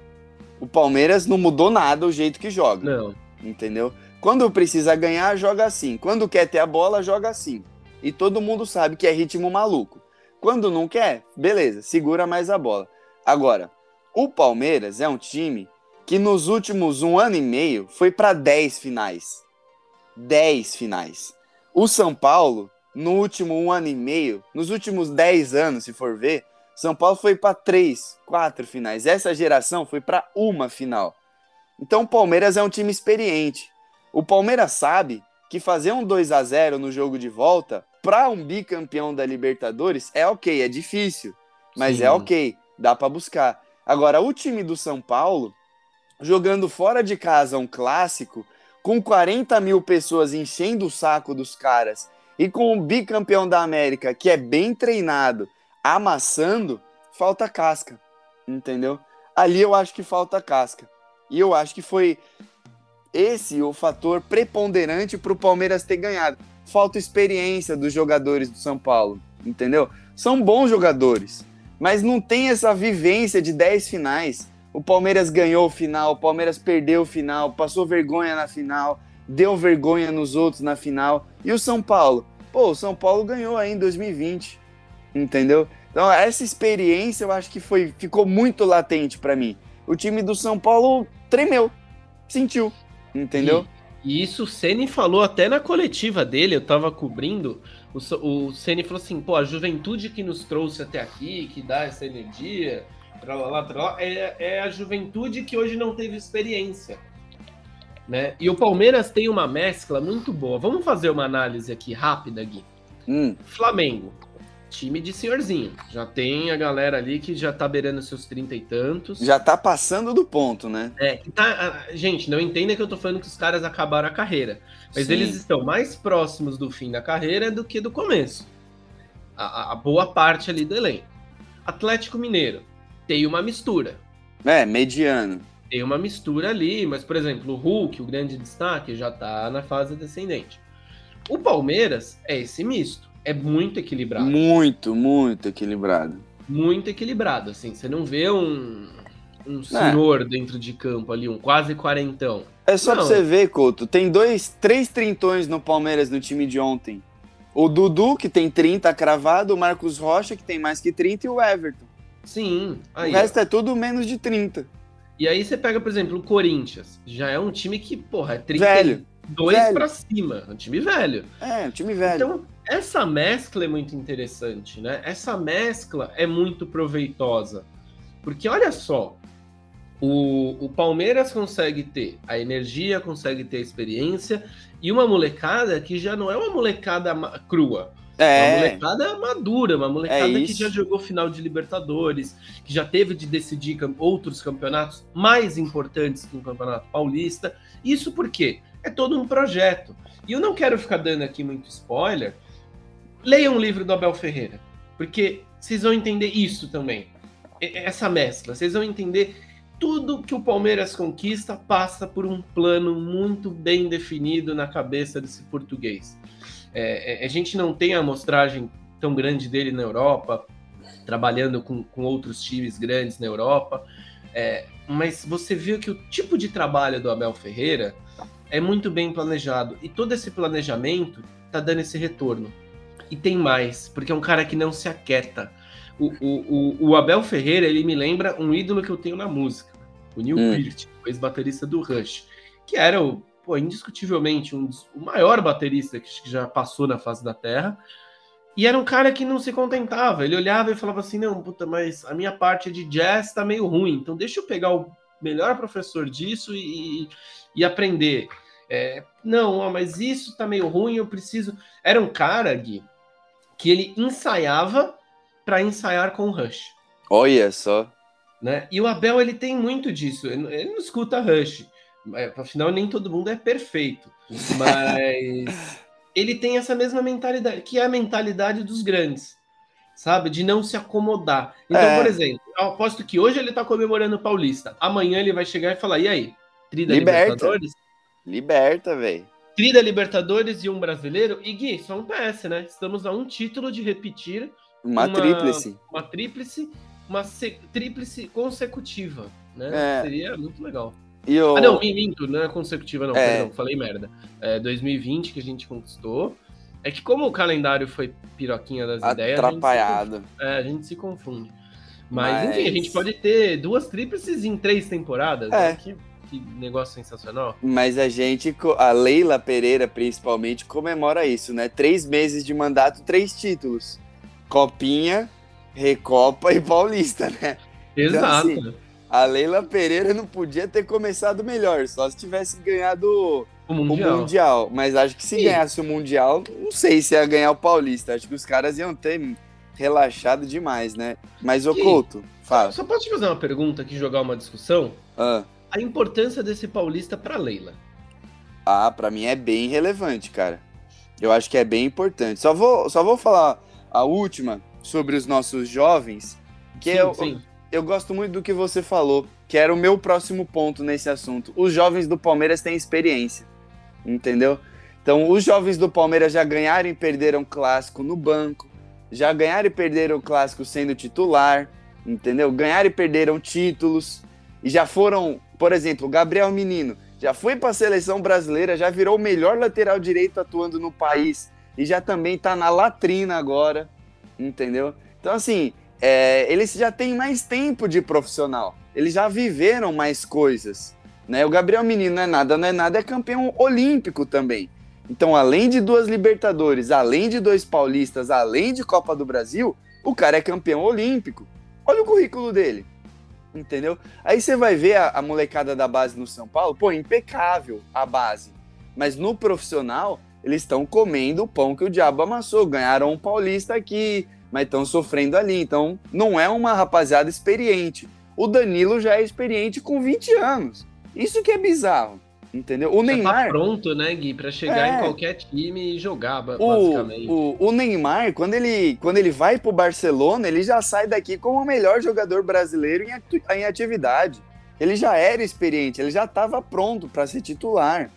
O Palmeiras não mudou nada o jeito que joga. Não. entendeu? Quando precisa ganhar, joga assim. Quando quer ter a bola, joga assim. E todo mundo sabe que é ritmo maluco. Quando não quer, beleza, segura mais a bola. Agora, o Palmeiras é um time que nos últimos um ano e meio foi para 10 finais. 10 finais. O São Paulo, no último um ano e meio, nos últimos 10 anos, se for ver, São Paulo foi para 3, 4 finais. Essa geração foi para uma final. Então o Palmeiras é um time experiente. O Palmeiras sabe que fazer um 2 a 0 no jogo de volta para um bicampeão da Libertadores é ok, é difícil, mas Sim. é ok, dá para buscar. Agora o time do São Paulo jogando fora de casa um clássico com 40 mil pessoas enchendo o saco dos caras e com o bicampeão da América que é bem treinado amassando, falta casca, entendeu? Ali eu acho que falta casca. E eu acho que foi esse o fator preponderante para o Palmeiras ter ganhado. Falta experiência dos jogadores do São Paulo, entendeu? São bons jogadores, mas não tem essa vivência de 10 finais. O Palmeiras ganhou o final, o Palmeiras perdeu o final, passou vergonha na final, deu vergonha nos outros na final. E o São Paulo? Pô, o São Paulo ganhou aí em 2020, entendeu? Então, essa experiência eu acho que foi, ficou muito latente para mim. O time do São Paulo tremeu, sentiu, entendeu? E, e isso o Ceni falou até na coletiva dele, eu tava cobrindo. O, o Ceni falou assim: pô, a juventude que nos trouxe até aqui, que dá essa energia, tralala, tralala, é, é a juventude que hoje não teve experiência. Né? E o Palmeiras tem uma mescla muito boa. Vamos fazer uma análise aqui rápida, Gui. Hum. Flamengo time de senhorzinho. Já tem a galera ali que já tá beirando seus trinta e tantos. Já tá passando do ponto, né? É, tá, gente, não entenda que eu tô falando que os caras acabaram a carreira. Mas Sim. eles estão mais próximos do fim da carreira do que do começo. A, a boa parte ali do elenco. Atlético Mineiro tem uma mistura. É, mediano. Tem uma mistura ali, mas, por exemplo, o Hulk, o grande destaque, já tá na fase descendente. O Palmeiras é esse misto é muito equilibrado. Muito, muito equilibrado. Muito equilibrado, assim. Você não vê um, um é. senhor é. dentro de campo ali, um quase quarentão. É só não. pra você ver, Couto. Tem dois, três trintões no Palmeiras no time de ontem. O Dudu, que tem 30 cravado, o Marcos Rocha, que tem mais que 30, e o Everton. Sim. Aí, o resto ó. é tudo menos de 30. E aí você pega, por exemplo, o Corinthians. Já é um time que, porra, é 30. Velho. Dois velho. pra cima. Um time velho. É, um time velho. Então, essa mescla é muito interessante, né? Essa mescla é muito proveitosa. Porque olha só, o, o Palmeiras consegue ter a energia, consegue ter a experiência, e uma molecada que já não é uma molecada crua. É uma molecada madura, uma molecada é que já jogou final de Libertadores, que já teve de decidir outros campeonatos mais importantes que o Campeonato Paulista. Isso por quê? É todo um projeto. E eu não quero ficar dando aqui muito spoiler, Leiam um livro do Abel Ferreira, porque vocês vão entender isso também. Essa mescla, vocês vão entender tudo que o Palmeiras conquista passa por um plano muito bem definido na cabeça desse português. É, é, a gente não tem a amostragem tão grande dele na Europa, trabalhando com, com outros times grandes na Europa, é, mas você viu que o tipo de trabalho do Abel Ferreira é muito bem planejado e todo esse planejamento está dando esse retorno. E tem mais, porque é um cara que não se aquieta. O, o, o, o Abel Ferreira, ele me lembra um ídolo que eu tenho na música. O Neil hum. Peart, ex-baterista do Rush. Que era, o, pô, indiscutivelmente, um dos, o maior baterista que, que já passou na face da Terra. E era um cara que não se contentava. Ele olhava e falava assim: não, puta, mas a minha parte de jazz tá meio ruim. Então deixa eu pegar o melhor professor disso e, e aprender. É, não, ó, mas isso tá meio ruim, eu preciso. Era um cara, Gui, que ele ensaiava para ensaiar com o Rush. Olha só. Né? E o Abel ele tem muito disso. Ele, ele não escuta Rush. É, afinal, nem todo mundo é perfeito. Mas ele tem essa mesma mentalidade, que é a mentalidade dos grandes, sabe? De não se acomodar. Então, é. por exemplo, eu aposto que hoje ele está comemorando o Paulista. Amanhã ele vai chegar e falar: e aí? Trida Liberta. Libertadores? Liberta, velho. Trida Libertadores e um brasileiro. E Gui, só um PS, né? Estamos a um título de repetir uma, uma tríplice. Uma tríplice, uma tríplice consecutiva, né? É. Seria muito legal. Ah, não, minto, não é consecutiva, não, é. perdão, falei merda. É 2020 que a gente conquistou. É que como o calendário foi piroquinha das ideias. Atrapalhado. A é, a gente se confunde. Mas, Mas, enfim, a gente pode ter duas tríplices em três temporadas. É. Né? Que que negócio sensacional. Mas a gente, a Leila Pereira principalmente, comemora isso, né? Três meses de mandato, três títulos: Copinha, Recopa e Paulista, né? Exato. Então, assim, a Leila Pereira não podia ter começado melhor, só se tivesse ganhado o Mundial. O mundial. Mas acho que se ganhasse o Mundial, não sei se ia ganhar o Paulista. Acho que os caras iam ter relaxado demais, né? Mas, o Couto, fala. Só, posso te fazer uma pergunta aqui, jogar uma discussão? Ah a importância desse paulista para Leila? Ah, para mim é bem relevante, cara. Eu acho que é bem importante. Só vou, só vou falar a última sobre os nossos jovens, que sim, eu, sim. Eu gosto muito do que você falou, que era o meu próximo ponto nesse assunto. Os jovens do Palmeiras têm experiência, entendeu? Então, os jovens do Palmeiras já ganharam e perderam clássico no banco, já ganharam e perderam clássico sendo titular, entendeu? Ganharam e perderam títulos. e já foram, por exemplo, Gabriel Menino, já foi para a seleção brasileira, já virou o melhor lateral direito atuando no país e já também está na latrina agora, entendeu? Então, assim, é, eles já têm mais tempo de profissional, eles já viveram mais coisas. Né? O Gabriel Menino não é nada, não é nada, é campeão olímpico também. Então, além de duas Libertadores, além de dois Paulistas, além de Copa do Brasil, o cara é campeão olímpico. Olha o currículo dele. Entendeu? Aí você vai ver a, a molecada da base no São Paulo, pô, impecável a base. Mas no profissional, eles estão comendo o pão que o diabo amassou. Ganharam um paulista aqui, mas estão sofrendo ali. Então, não é uma rapaziada experiente. O Danilo já é experiente com 20 anos. Isso que é bizarro. Entendeu? O Já Neymar. Tá pronto, né, Gui, para chegar É. em qualquer time e jogar, ba- basicamente. O, o, o Neymar, quando ele, quando ele vai pro Barcelona, ele já sai daqui como o melhor jogador brasileiro em, em atividade. Ele já era experiente, ele já estava pronto para ser titular.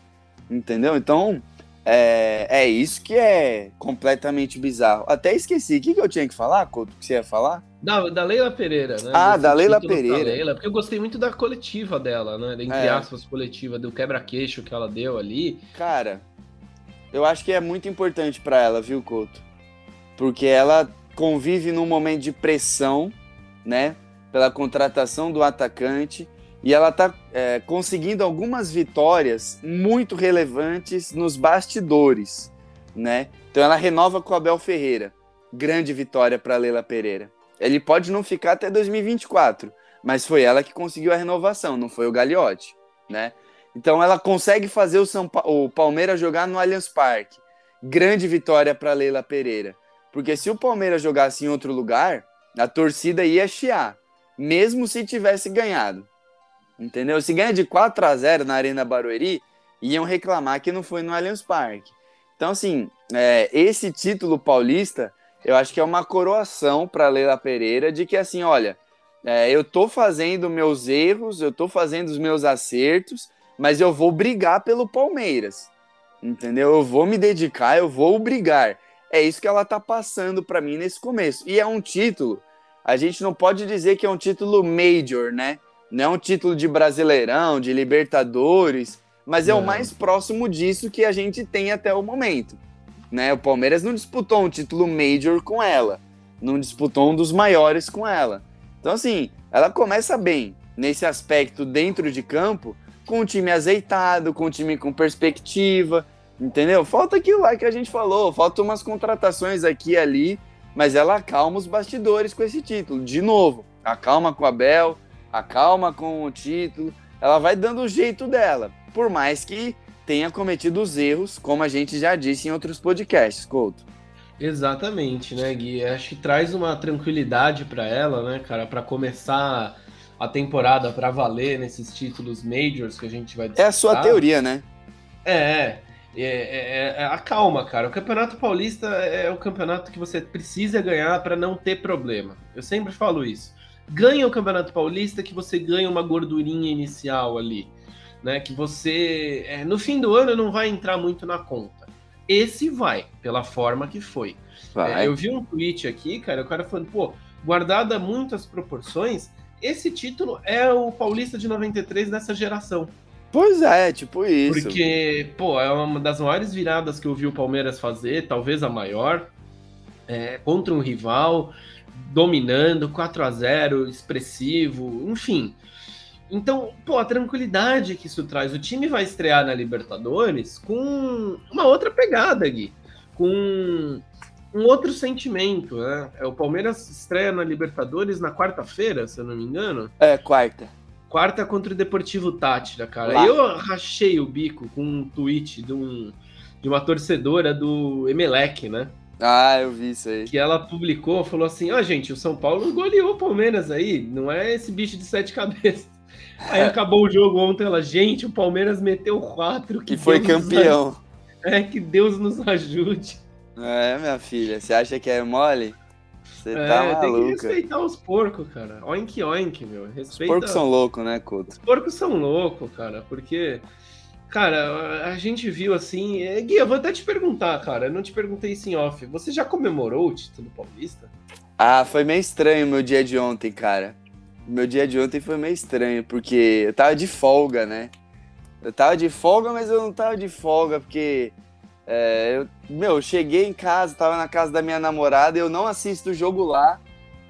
Entendeu? Então, é, é isso que é completamente bizarro. Até esqueci. O que, que eu tinha que falar, Couto? Que você ia falar? Da, da Leila Pereira, né? Ah, da Leila Pereira. Leila, porque eu gostei muito da coletiva dela, né? Entre É. aspas, coletiva, do quebra-queixo que ela deu ali. Cara, eu acho que é muito importante para ela, viu, Couto? Porque ela convive num momento de pressão, né? Pela contratação do atacante. E ela tá é, conseguindo algumas vitórias muito relevantes nos bastidores, né? Então ela renova com o Abel Ferreira. Grande vitória para Leila Pereira. Ele pode não ficar até 2024, mas foi ela que conseguiu a renovação, não foi o Gagliotti, né? Então ela consegue fazer o, São Pa- o Palmeiras jogar no Allianz Parque. Grande vitória para Leila Pereira. Porque se o Palmeiras jogasse em outro lugar, a torcida ia chiar, mesmo se tivesse ganhado. Entendeu? Se ganha de 4 a 0 na Arena Barueri, iam reclamar que não foi no Allianz Parque. Então, assim, é, esse título paulista, eu acho que é uma coroação para Leila Pereira de que, assim, olha, é, eu tô fazendo meus erros, eu tô fazendo os meus acertos, mas eu vou brigar pelo Palmeiras. Entendeu? Eu vou me dedicar, eu vou brigar. É isso que ela tá passando para mim nesse começo. E é um título, a gente não pode dizer que é um título major, né? Não é um título de Brasileirão, de Libertadores, mas é o Não. mais próximo disso que a gente tem até o momento. Né? O Palmeiras não disputou um título major com ela, não disputou um dos maiores com ela. Então, assim, ela começa bem nesse aspecto dentro de campo, com um time azeitado, com um time com perspectiva, entendeu? Falta aquilo lá que a gente falou, falta umas contratações aqui e ali, mas ela acalma os bastidores com esse título. De novo, acalma com a Bel, acalma com o título, ela vai dando o jeito dela, por mais que tenha cometido os erros, como a gente já disse em outros podcasts, Couto. Exatamente, né, Gui? Acho que traz uma tranquilidade para ela, né, cara, para começar a temporada para valer nesses títulos majors que a gente vai É a sua teoria, né? É, é, é, é, é, acalma, cara. O Campeonato Paulista é o campeonato que você precisa ganhar para não ter problema. Eu sempre falo isso. Ganha o Campeonato Paulista que você ganha uma gordurinha inicial ali, né? Que você é, no fim do ano não vai entrar muito na conta. Esse vai, pela forma que foi. É, eu vi um tweet aqui, cara, o cara falando, pô, guardada muitas proporções, esse título é o Paulista de 93 dessa geração. Pois é, tipo isso. Porque, pô, é uma das maiores viradas que eu vi o Palmeiras fazer, talvez a maior, é, contra um rival, dominando, 4 a 0 expressivo, enfim. Então, pô, a tranquilidade que isso traz. O time vai estrear na Libertadores com uma outra pegada, Gui. Com um outro sentimento, né? É, O Palmeiras estreia na Libertadores na quarta-feira, se eu não me engano. É, quarta. Quarta contra o Deportivo Tátira, cara. Lá. Eu rachei o bico com um tweet de, um, de uma torcedora do Emelec, né? Ah, eu vi isso aí. Que ela publicou, falou assim: ó, gente, o São Paulo goleou o Palmeiras aí, não é esse bicho de sete cabeças. Aí acabou o jogo ontem, ela, gente, o Palmeiras meteu quatro. Que foi Deus campeão. É, que Deus nos ajude. É, minha filha, você acha que é mole? Você É, tá tem que maluca. respeitar os porcos, cara. Oink, oink, meu. Os Respeita. porcos são loucos, né, Couto? Os porcos são loucos, cara, porque. Cara, a gente viu assim. é, Gui, eu vou até te perguntar, cara. Eu não te perguntei isso em off. Você já comemorou o título paulista? Ah, foi meio estranho o meu dia de ontem, cara. Meu dia de ontem foi meio estranho, porque eu tava de folga, né? Eu tava de folga, mas eu não tava de folga, porque. É, eu, meu, eu cheguei em casa, tava na casa da minha namorada, eu não assisto o jogo lá,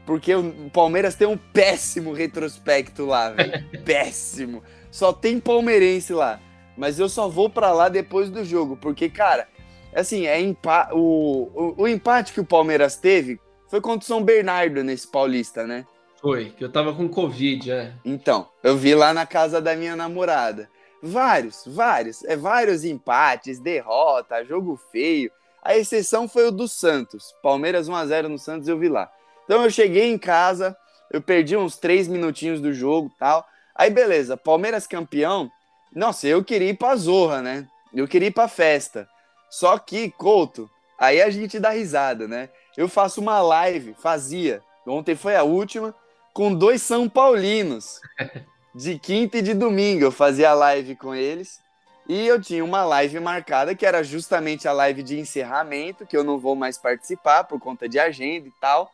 porque o Palmeiras tem um péssimo retrospecto lá, velho. péssimo. Só tem palmeirense lá. Mas eu só vou para lá depois do jogo, porque, cara, assim, é empa o, o, o empate que o Palmeiras teve foi contra o São Bernardo nesse Paulista, né? Foi, que eu tava com Covid, é. Então, eu vi lá na casa da minha namorada. Vários, vários, é vários empates, derrota, jogo feio. A exceção foi o do Santos. Palmeiras 1 a 0 no Santos, eu vi lá. Então eu cheguei em casa, eu perdi uns três minutinhos do jogo, tal. Aí beleza, Palmeiras campeão. Nossa, eu queria ir pra Zorra, né? Eu queria ir pra festa. Só que, Couto, aí a gente dá risada, né? Eu faço uma live, fazia. Ontem foi a última com dois São Paulinos. De quinta e de domingo eu fazia live com eles. E eu tinha uma live marcada que era justamente a live de encerramento, que eu não vou mais participar por conta de agenda e tal,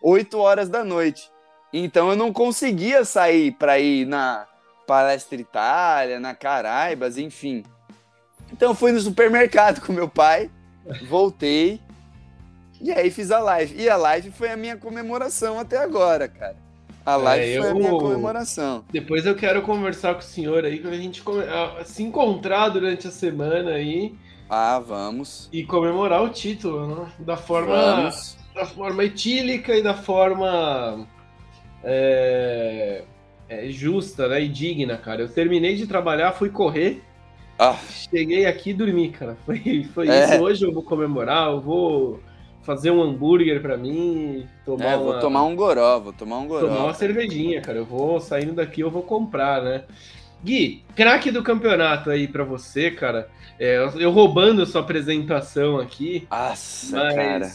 8 horas da noite. Então eu não conseguia sair para ir na Palestra Itália, na Caraibas, enfim. Então fui no supermercado com meu pai, voltei e aí fiz a live. E a live foi a minha comemoração até agora, cara. A live é, foi eu... a minha comemoração. Depois eu quero conversar com o senhor aí, quando a gente come... se encontrar durante a semana aí. Ah, vamos. E comemorar o título, né? Da forma. Vamos. Da forma etílica e da forma. É, é, justa, né? E digna, cara. Eu terminei de trabalhar, fui correr. Ah. Cheguei aqui e dormi, cara. Foi, foi é. isso. Hoje eu vou comemorar, eu vou fazer um hambúrguer para mim, tomar é, vou uma... tomar um goró, vou tomar um goró. Tomar uma cervejinha, cara. Eu vou saindo daqui, eu vou comprar, né? Gui, craque do campeonato aí para você, cara. É, eu roubando a sua apresentação aqui. Nossa, cara.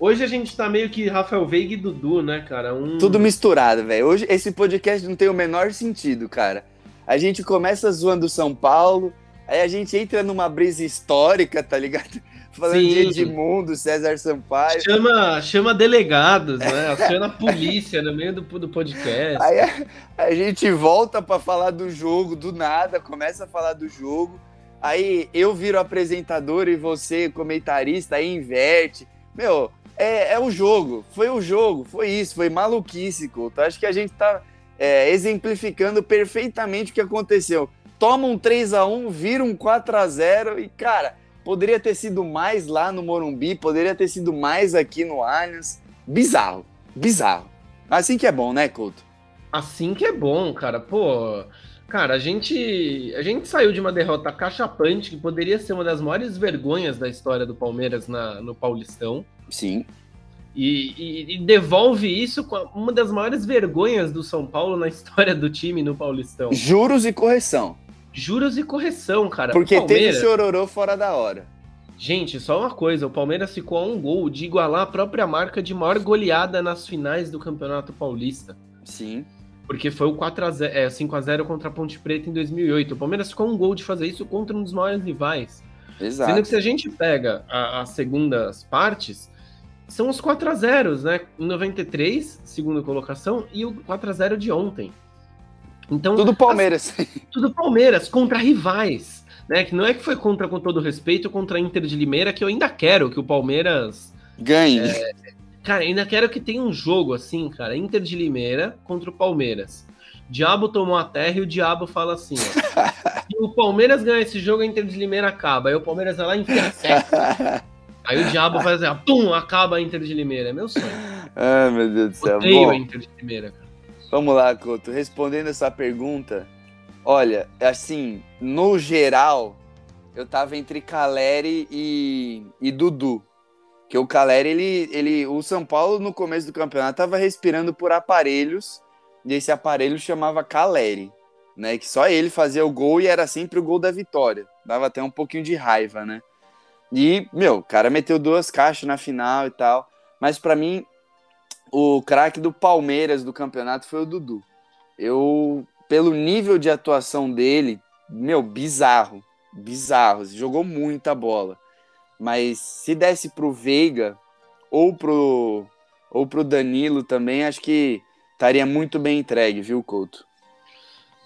Hoje a gente tá meio que Rafael Veiga e Dudu, né, cara? Um... Tudo misturado, velho. Hoje esse podcast não tem o menor sentido, cara. A gente começa zoando São Paulo, aí a gente entra numa brisa histórica, tá ligado? falando Sim. de Edmundo, César Sampaio. Chama, chama delegados, né? Chama a polícia no meio do, do podcast. Aí a, a gente volta para falar do jogo, do nada, começa a falar do jogo. Aí eu viro apresentador e você comentarista, aí inverte. Meu, é, é o jogo, foi o jogo, foi isso, foi maluquice, Couto. Acho que a gente tá é, exemplificando perfeitamente o que aconteceu. Toma um 3 a 1 vira um 4 a 0 e, cara, Poderia ter sido mais lá no Morumbi, poderia ter sido mais aqui no Allianz. Bizarro, bizarro. Assim que é bom, né, Couto? Assim que é bom, cara. Pô, cara, a gente, a gente saiu de uma derrota cachapante que poderia ser uma das maiores vergonhas da história do Palmeiras na, no Paulistão. Sim. E, e, e, devolve isso com uma das maiores vergonhas do São Paulo na história do time no Paulistão. Juros e correção. Juros e correção, cara. Porque Palmeiras... teve chororô fora da hora. Gente, só uma coisa, o Palmeiras ficou a um gol de igualar a própria marca de maior goleada nas finais do Campeonato Paulista. Sim. Porque foi o 4x0, é, 5x0 contra a Ponte Preta em 2008. O Palmeiras ficou a um gol de fazer isso contra um dos maiores rivais. Exato. Sendo que se a gente pega as segundas partes, são os 4x0, né? Em 93, segunda colocação, e o 4x0 de ontem. Então, tudo Palmeiras. As, tudo Palmeiras contra rivais, né? Que não é que foi contra com todo respeito contra a Inter de Limeira, que eu ainda quero que o Palmeiras ganhe. É, cara, ainda quero que tenha um jogo assim, cara, Inter de Limeira contra o Palmeiras. Diabo tomou a terra e o Diabo fala assim, ó, se o Palmeiras ganhar esse jogo, a Inter de Limeira acaba. Aí o Palmeiras vai lá e enfia Aí o Diabo faz assim, ó, pum, acaba a Inter de Limeira. É meu sonho. Ai, meu Deus do céu. Odeio Bom, a Inter de Limeira, cara. Vamos lá, Couto. Respondendo essa pergunta, olha, assim, no geral, eu tava entre Caleri e, e Dudu. Que o Caleri, ele, ele, o São Paulo no começo do campeonato tava respirando por aparelhos, e esse aparelho chamava Caleri, né? Que só ele fazia o gol e era sempre o gol da vitória. Dava até um pouquinho de raiva, né? E, meu, o cara meteu duas caixas na final e tal. Mas para mim, o craque do Palmeiras do campeonato foi o Dudu. Eu, pelo nível de atuação dele, meu, bizarro, bizarro. Jogou muita bola. Mas se desse pro Veiga ou pro, ou pro Danilo também, acho que estaria muito bem entregue, viu, Couto?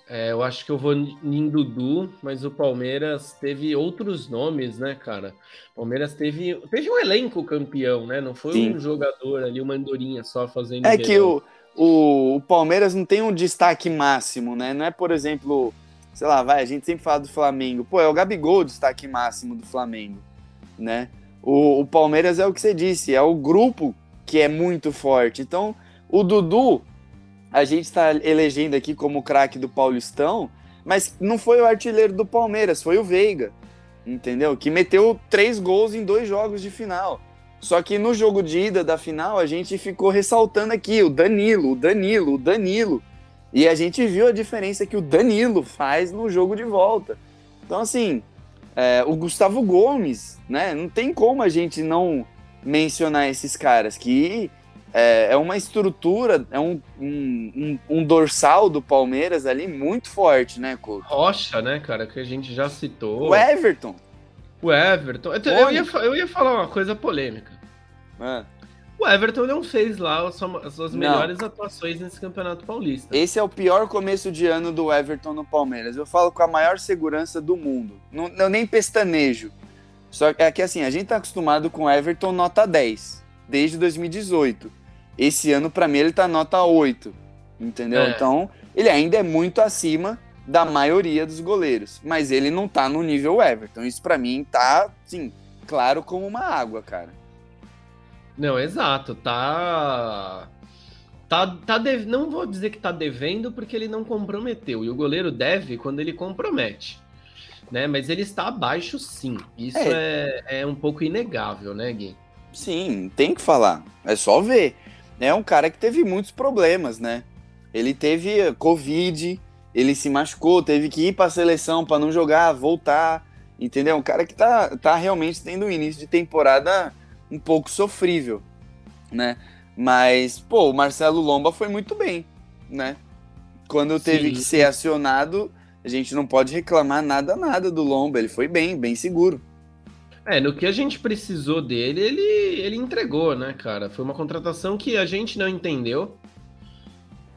É, eu acho que eu vou em Dudu, mas o Palmeiras teve outros nomes, né, cara? O Palmeiras teve, teve um elenco campeão, né? Não foi Sim. um jogador ali, uma andorinha só fazendo. É que o, o, o, Palmeiras não tem um destaque máximo, né? Não é, por exemplo, sei lá, vai, a gente sempre fala do Flamengo. Pô, é o Gabigol o destaque máximo do Flamengo, né? O, o Palmeiras é o que você disse, é o grupo que é muito forte. Então, o Dudu a gente está elegendo aqui como craque do Paulistão, mas não foi o artilheiro do Palmeiras, foi o Veiga, entendeu? Que meteu três gols em dois jogos de final. Só que no jogo de ida da final, a gente ficou ressaltando aqui o Danilo, o Danilo, o Danilo. E a gente viu a diferença que o Danilo faz no jogo de volta. Então, assim, é, o Gustavo Gomes, né? Não tem como a gente não mencionar esses caras que é, é uma estrutura, é um, um, um, dorsal do Palmeiras ali muito forte, né, Couto? Rocha, né, cara, que a gente já citou. O Everton. O Everton. Então, eu, ia, eu ia falar uma coisa polêmica. É. O Everton não fez lá as suas melhores não. atuações nesse Campeonato Paulista. Esse é o pior começo de ano do Everton no Palmeiras. Eu falo com a maior segurança do mundo. Não, não nem pestanejo. Só que é que assim, a gente tá acostumado com o Everton nota 10 desde 2018. Esse ano, para mim, ele tá nota 8. Entendeu? É. Então, ele ainda é muito acima da maioria dos goleiros. Mas ele não tá no nível Everton. Isso para mim tá, sim, claro como uma água, cara. Não, exato. Tá. Tá, tá dev... Não vou dizer que tá devendo porque ele não comprometeu. E o goleiro deve quando ele compromete. Né? Mas ele está abaixo, sim. Isso é, é, é um pouco inegável, né, Gui? Sim, tem que falar. É só ver é um cara que teve muitos problemas, né? Ele teve Covid, ele se machucou, teve que ir para a seleção para não jogar, voltar, entendeu? Um cara que tá, tá realmente tendo um início de temporada um pouco sofrível, né? Mas, pô, o Marcelo Lomba foi muito bem, né? Quando teve Sim. que ser acionado, a gente não pode reclamar nada, nada do Lomba. Ele foi bem, bem seguro. É, no que a gente precisou dele, ele, ele entregou, né, cara? Foi uma contratação que a gente não entendeu,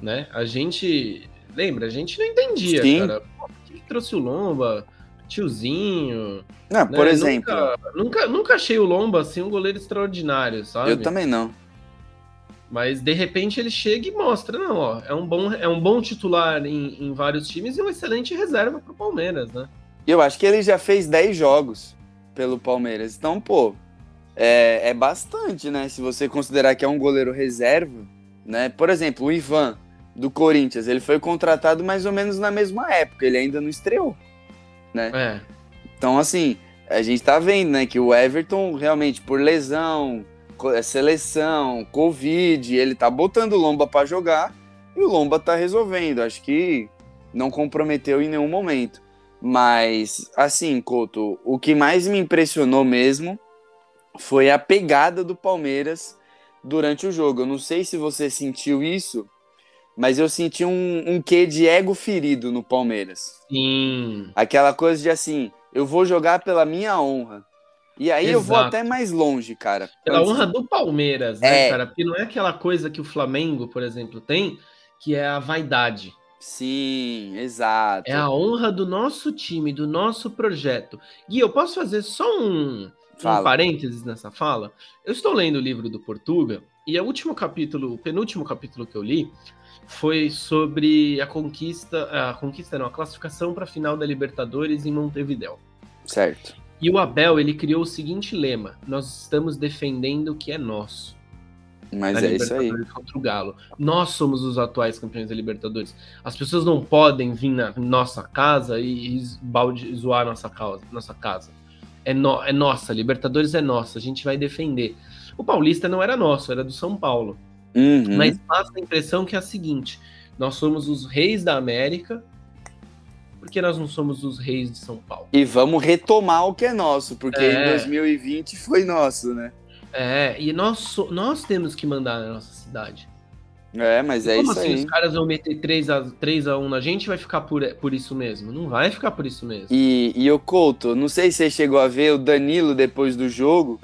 né? A gente. Lembra? A gente não entendia, Sim. cara. Pô, por que trouxe o Lomba? Tiozinho. Não, né? por exemplo. Nunca, nunca, nunca achei o Lomba assim um goleiro extraordinário, sabe? Eu também não. Mas de repente ele chega e mostra, não, ó, é um bom, é um bom titular em, em vários times e uma excelente reserva para o Palmeiras, né? Eu acho que ele já fez 10 jogos pelo Palmeiras. Então, pô, é, é bastante, né? Se você considerar que é um goleiro reserva, né? Por exemplo, o Ivan, do Corinthians, ele foi contratado mais ou menos na mesma época, ele ainda não estreou, né? É. Então, assim, a gente tá vendo, né, que o Everton realmente, por lesão, é, seleção, Covid, ele tá botando o Lomba para jogar e o Lomba tá resolvendo. Acho que não comprometeu em nenhum momento. Mas, assim, Couto, o que mais me impressionou mesmo foi a pegada do Palmeiras durante o jogo. Eu não sei se você sentiu isso, mas eu senti um, um quê de ego ferido no Palmeiras. Sim. Aquela coisa de assim, eu vou jogar pela minha honra. E aí Exato. eu vou até mais longe, cara. Pela honra do Palmeiras, né, é... cara? Porque não é aquela coisa que o Flamengo, por exemplo, tem, que é a vaidade. Sim, exato. É a honra do nosso time, do nosso projeto. Gui, eu posso fazer só um, um parênteses nessa fala? Eu estou lendo o livro do Portuga e o último capítulo, o penúltimo capítulo que eu li foi sobre a conquista, a conquista não, a classificação para a final da Libertadores em Montevideo. Certo. E o Abel, ele criou o seguinte lema: nós estamos defendendo o que é nosso. Mas é isso aí. Contra o Galo. Nós somos os atuais campeões da Libertadores. As pessoas não podem vir na nossa casa e, balde, zoar nossa, causa, nossa casa. É, no, é nossa, Libertadores é nossa, a gente vai defender. O Paulista não era nosso, era do São Paulo. Uhum. Mas passa a impressão que é a seguinte: nós somos os reis da América, porque nós não somos os reis de São Paulo. E vamos retomar o que é nosso, porque é. em 2020 foi nosso, né? É, e nós, nós temos que mandar na nossa cidade. É, mas é Como isso assim, aí. os caras vão meter 3 a, 3 a 1 na gente vai ficar por, por isso mesmo? Não vai ficar por isso mesmo. E, e o Couto, não sei se você chegou a ver o Danilo depois do jogo,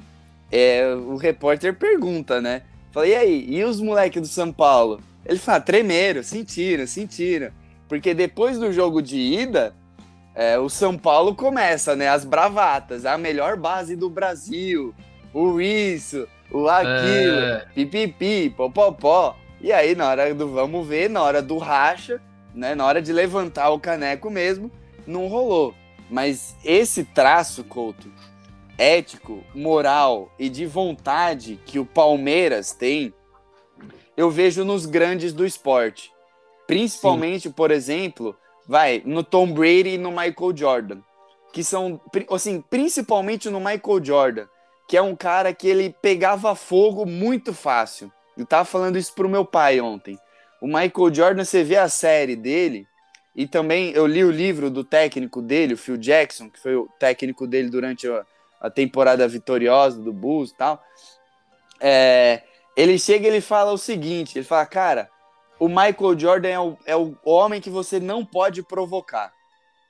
é, o repórter pergunta, né? Falei, e aí, e os moleques do São Paulo? Ele fala, tremeram, sentiram, sentiram. Porque depois do jogo de ida, é, o São Paulo começa, né? As bravatas, a melhor base do Brasil, o isso, o aquilo, é. pipipi, popopó. E aí, na hora do vamos ver, na hora do racha, né? Na hora de levantar o caneco mesmo, não rolou. Mas esse traço, Couto, ético, moral e de vontade que o Palmeiras tem, eu vejo nos grandes do esporte. Principalmente, Sim. por exemplo, vai no Tom Brady e no Michael Jordan, que são assim, principalmente no Michael Jordan, que é um cara que ele pegava fogo muito fácil. Eu tava falando isso pro meu pai ontem. O Michael Jordan, você vê a série dele, e também eu li o livro do técnico dele, o Phil Jackson, que foi o técnico dele durante a, temporada vitoriosa do Bulls e tal. É, ele chega e ele fala o seguinte: ele fala, cara, o Michael Jordan é o, é o homem que você não pode provocar.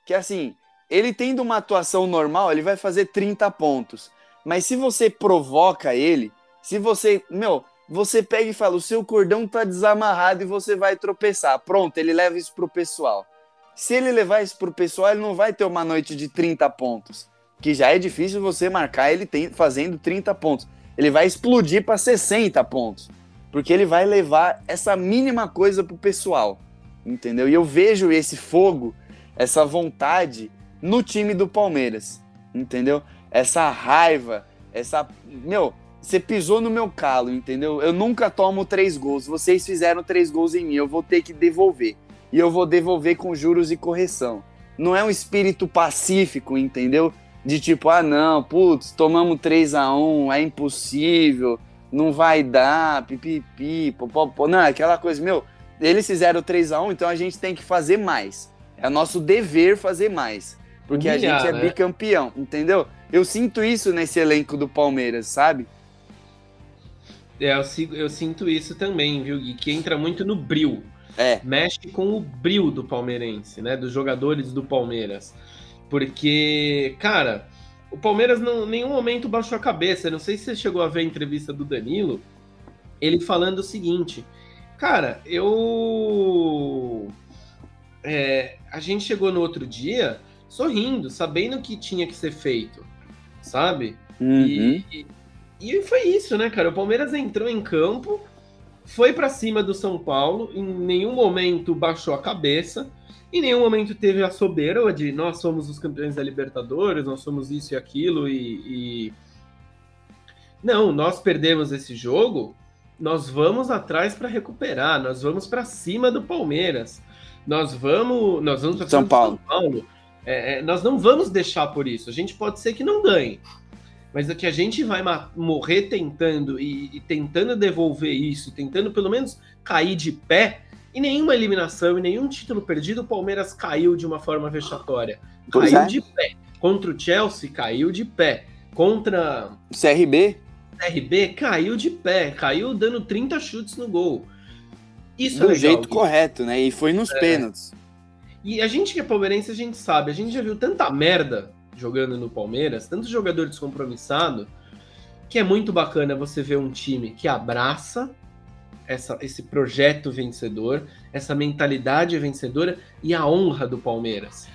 Que assim, ele tendo uma atuação normal, ele vai fazer 30 pontos. Mas se você provoca ele, se você, meu, você pega e fala, o seu cordão tá desamarrado e você vai tropeçar. Pronto, ele leva isso pro pessoal. Se ele levar isso pro pessoal, ele não vai ter uma noite de 30 pontos. Que já é difícil você marcar ele tem, fazendo 30 pontos. Ele vai explodir para 60 pontos. Porque ele vai levar essa mínima coisa pro pessoal. Entendeu? E eu vejo esse fogo, essa vontade no time do Palmeiras. Entendeu? Essa raiva, essa. Meu, você pisou no meu calo, entendeu? Eu nunca tomo três gols. Vocês fizeram três gols em mim, eu vou ter que devolver e eu vou devolver com juros e correção. Não é um espírito pacífico, entendeu? De tipo, ah, não, putz, tomamos 3 a 1 é impossível, não vai dar, pipipi, popopó. Não, é aquela coisa, meu, eles fizeram 3 a 1 então a gente tem que fazer mais. É nosso dever fazer mais. Porque a gente é né? bicampeão, entendeu? Eu sinto isso nesse elenco do Palmeiras, sabe? É, eu, eu sinto isso também, viu, Gui? Que entra muito no bril. É. Mexe com o brilho do palmeirense, né? Dos jogadores do Palmeiras. Porque, cara, o Palmeiras não, em nenhum momento baixou a cabeça. Não sei se você chegou a ver a entrevista do Danilo, ele falando o seguinte: Cara, eu. É, a gente chegou no outro dia sorrindo, sabendo que tinha que ser feito, sabe? Uhum. E, e, e foi isso, né, cara? O Palmeiras entrou em campo foi para cima do São Paulo, em nenhum momento baixou a cabeça, em nenhum momento teve a soberba de nós somos os campeões da Libertadores, nós somos isso e aquilo, e. e... Não, nós perdemos esse jogo, nós vamos atrás para recuperar, nós vamos para cima do Palmeiras, nós vamos, nós vamos para São Paulo. São Paulo. É, é, nós não vamos deixar por isso. A gente pode ser que não ganhe, mas é que a gente vai morrer tentando e, e, tentando devolver isso, tentando pelo menos cair de pé, e nenhuma eliminação e nenhum título perdido, o Palmeiras caiu de uma forma vexatória. Pois caiu é. de pé. Contra o Chelsea, caiu de pé. Contra. O CRB? CRB caiu de pé, caiu dando 30 chutes no gol. Isso Do é legal, jeito correto, né? E foi nos é. pênaltis. E a gente que é palmeirense, a gente sabe, a gente já viu tanta merda jogando no Palmeiras, tanto jogador descompromissado, que é muito bacana você ver um time que abraça essa, esse projeto vencedor, essa mentalidade vencedora e a honra do Palmeiras.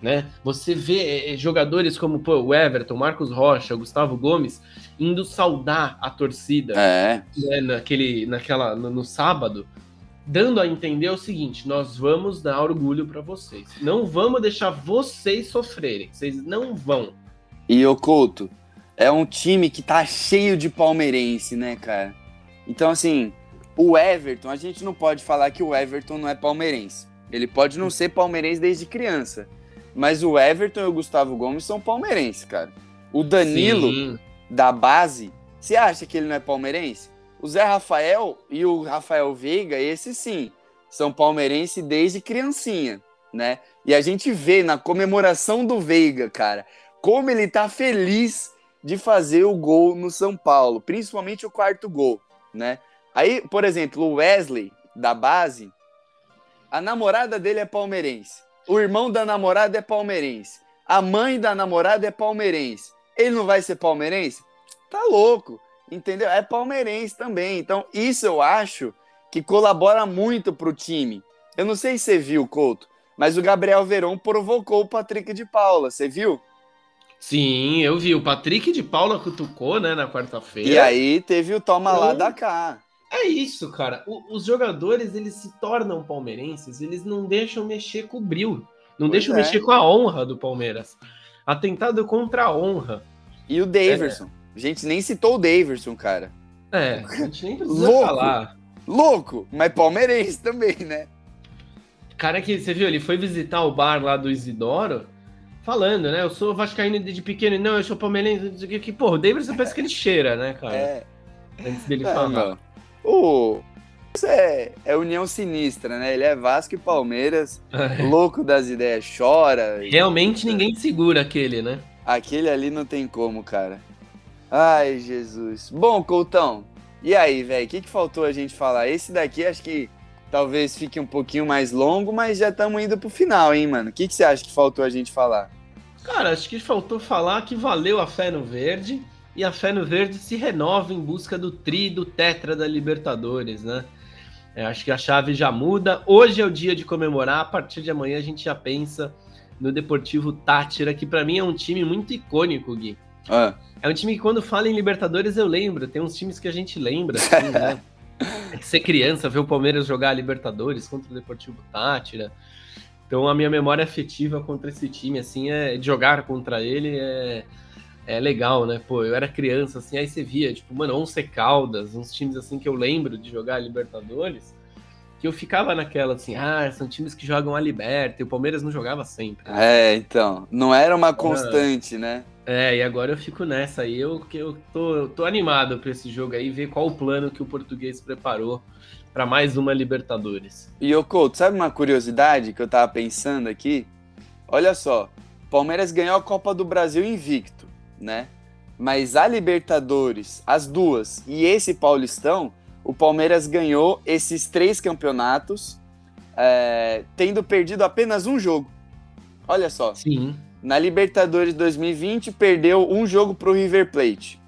Né? Você vê é, jogadores como pô, o Everton, Marcos Rocha, Gustavo Gomes indo saudar a torcida é. né, naquele, naquela, no, no sábado, dando a entender o seguinte: nós vamos dar orgulho para vocês. Não vamos deixar vocês sofrerem. Vocês não vão. E o Couto, é um time que tá cheio de palmeirense, né, cara? Então, assim, o Everton, a gente não pode falar que o Everton não é palmeirense. Ele pode não ser palmeirense desde criança. Mas o Everton e o Gustavo Gomes são palmeirenses, cara. O Danilo, Sim. da base, você acha que ele não é palmeirense? O Zé Rafael e o Rafael Veiga, esse sim, são palmeirense desde criancinha, né? E a gente vê na comemoração do Veiga, cara, como ele tá feliz de fazer o gol no São Paulo, principalmente o quarto gol, né? Aí, por exemplo, o Wesley, da base, a namorada dele é palmeirense. O irmão da namorada é palmeirense. A mãe da namorada é palmeirense. Ele não vai ser palmeirense? Tá louco entendeu? É palmeirense também. Então, isso eu acho que colabora muito pro time. Eu não sei se você viu, Couto, mas o Gabriel Veron provocou o Patrick de Paula, você viu? Sim, eu vi. O Patrick de Paula cutucou, né, na quarta-feira. E aí teve o toma lá da cá. É isso, cara. O- os jogadores, eles se tornam palmeirenses, eles não deixam mexer com o bril. Não Pois deixam é. mexer com a honra do Palmeiras. Atentado contra a honra. E o Daverson. A gente nem citou o Daverson, cara. É, a gente nem precisa Louco. falar. Louco, mas palmeirense também, né? Cara que, você viu, ele foi visitar o bar lá do Isidoro, falando, né? Eu sou vascaíno de pequeno, e não, eu sou palmeirense, não sei o que. que, Porra, o Davidson parece que ele cheira, né, cara? É, Antes dele é, falar. mano. O isso é, é união sinistra, né? Ele é Vasco e Palmeiras, louco das ideias, chora. Realmente ninguém segura aquele, né? Aquele ali não tem como, cara. Ai, Jesus. Bom, Coutão, e aí, velho? O que, que faltou a gente falar? Esse daqui acho que talvez fique um pouquinho mais longo, mas já estamos indo pro final, hein, mano? O que, que você acha que faltou a gente falar? Cara, acho que faltou falar que valeu a fé no verde e a fé no verde se renova em busca do tri do tetra da Libertadores, né? É, acho que a chave já muda. Hoje é o dia de comemorar. A partir de amanhã a gente já pensa no Deportivo Tátira, que pra mim é um time muito icônico, Gui. Ah, É um time que quando fala em Libertadores eu lembro. Tem uns times que a gente lembra, assim, né? É ser criança, ver o Palmeiras jogar a Libertadores contra o Deportivo Tátira. Então a minha memória afetiva contra esse time, assim, é de jogar contra ele é, é legal, né? Pô, eu era criança, assim, aí você via, tipo, mano, Once Caldas, uns times assim que eu lembro de jogar a Libertadores, que eu ficava naquela, assim, ah, são times que jogam a Liberta, e o Palmeiras não jogava sempre. é, então. Não era uma constante, né? É, e agora eu fico nessa aí. Eu, que eu, tô, eu tô animado pra esse jogo aí, ver qual o plano que o português preparou pra mais uma Libertadores. E ô Couto, sabe uma curiosidade que eu tava pensando aqui? Olha só, Palmeiras ganhou a Copa do Brasil invicto, né? Mas a Libertadores, as duas e esse Paulistão, o Palmeiras ganhou esses três campeonatos, é, tendo perdido apenas um jogo. Olha só, Sim. Na Libertadores 2020 perdeu um jogo pro River Plate,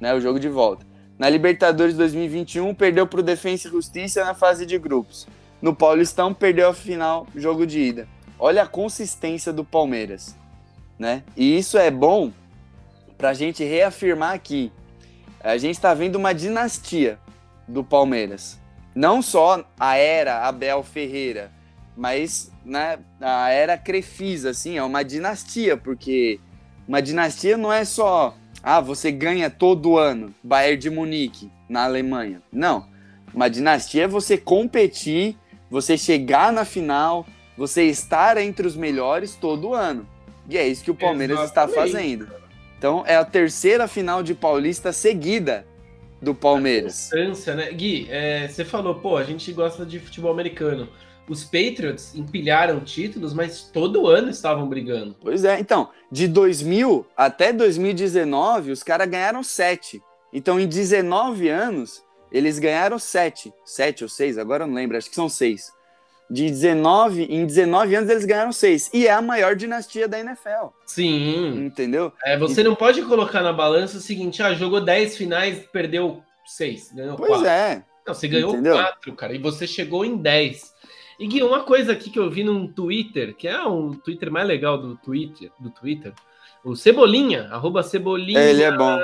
né, o jogo de volta. Na Libertadores 2021 perdeu pro Defensa e Justiça na fase de grupos. No Paulistão perdeu a final, jogo de ida. Olha a consistência do Palmeiras, né? E isso é bom pra gente reafirmar aqui. A gente tá vendo uma dinastia do Palmeiras. Não só a era Abel Ferreira, mas né, a era Crefisa, assim, é uma dinastia, porque uma dinastia não é só, ah, você ganha todo ano, Bayern de Munique, na Alemanha. Não. Uma dinastia é você competir, você chegar na final, você estar entre os melhores todo ano. E é isso que o Palmeiras está Exatamente. fazendo. Então, é a terceira final de Paulista seguida do Palmeiras. Constância, né? Gui, é, você falou, pô, a gente gosta de futebol americano. Os Patriots empilharam títulos, mas todo ano estavam brigando. Pois é, então, de 2000 até 2019, os caras ganharam 7. Então, em 19 anos, eles ganharam 7. 7 ou 6, agora eu não lembro, acho que são 6. De 19, em 19 anos eles ganharam 6. E é a maior dinastia da NFL, Sim. entendeu? É, você não pode colocar na balança o seguinte: ah, jogou 10 finais, perdeu 6, ganhou Pois 4. é. Não, você ganhou Entendeu? 4, cara, e você chegou em 10. E Gui, uma coisa aqui que eu vi num Twitter, que é um Twitter mais legal do Twitter, do Twitter, o Cebolinha, arroba Cebolinha. Ele é bom.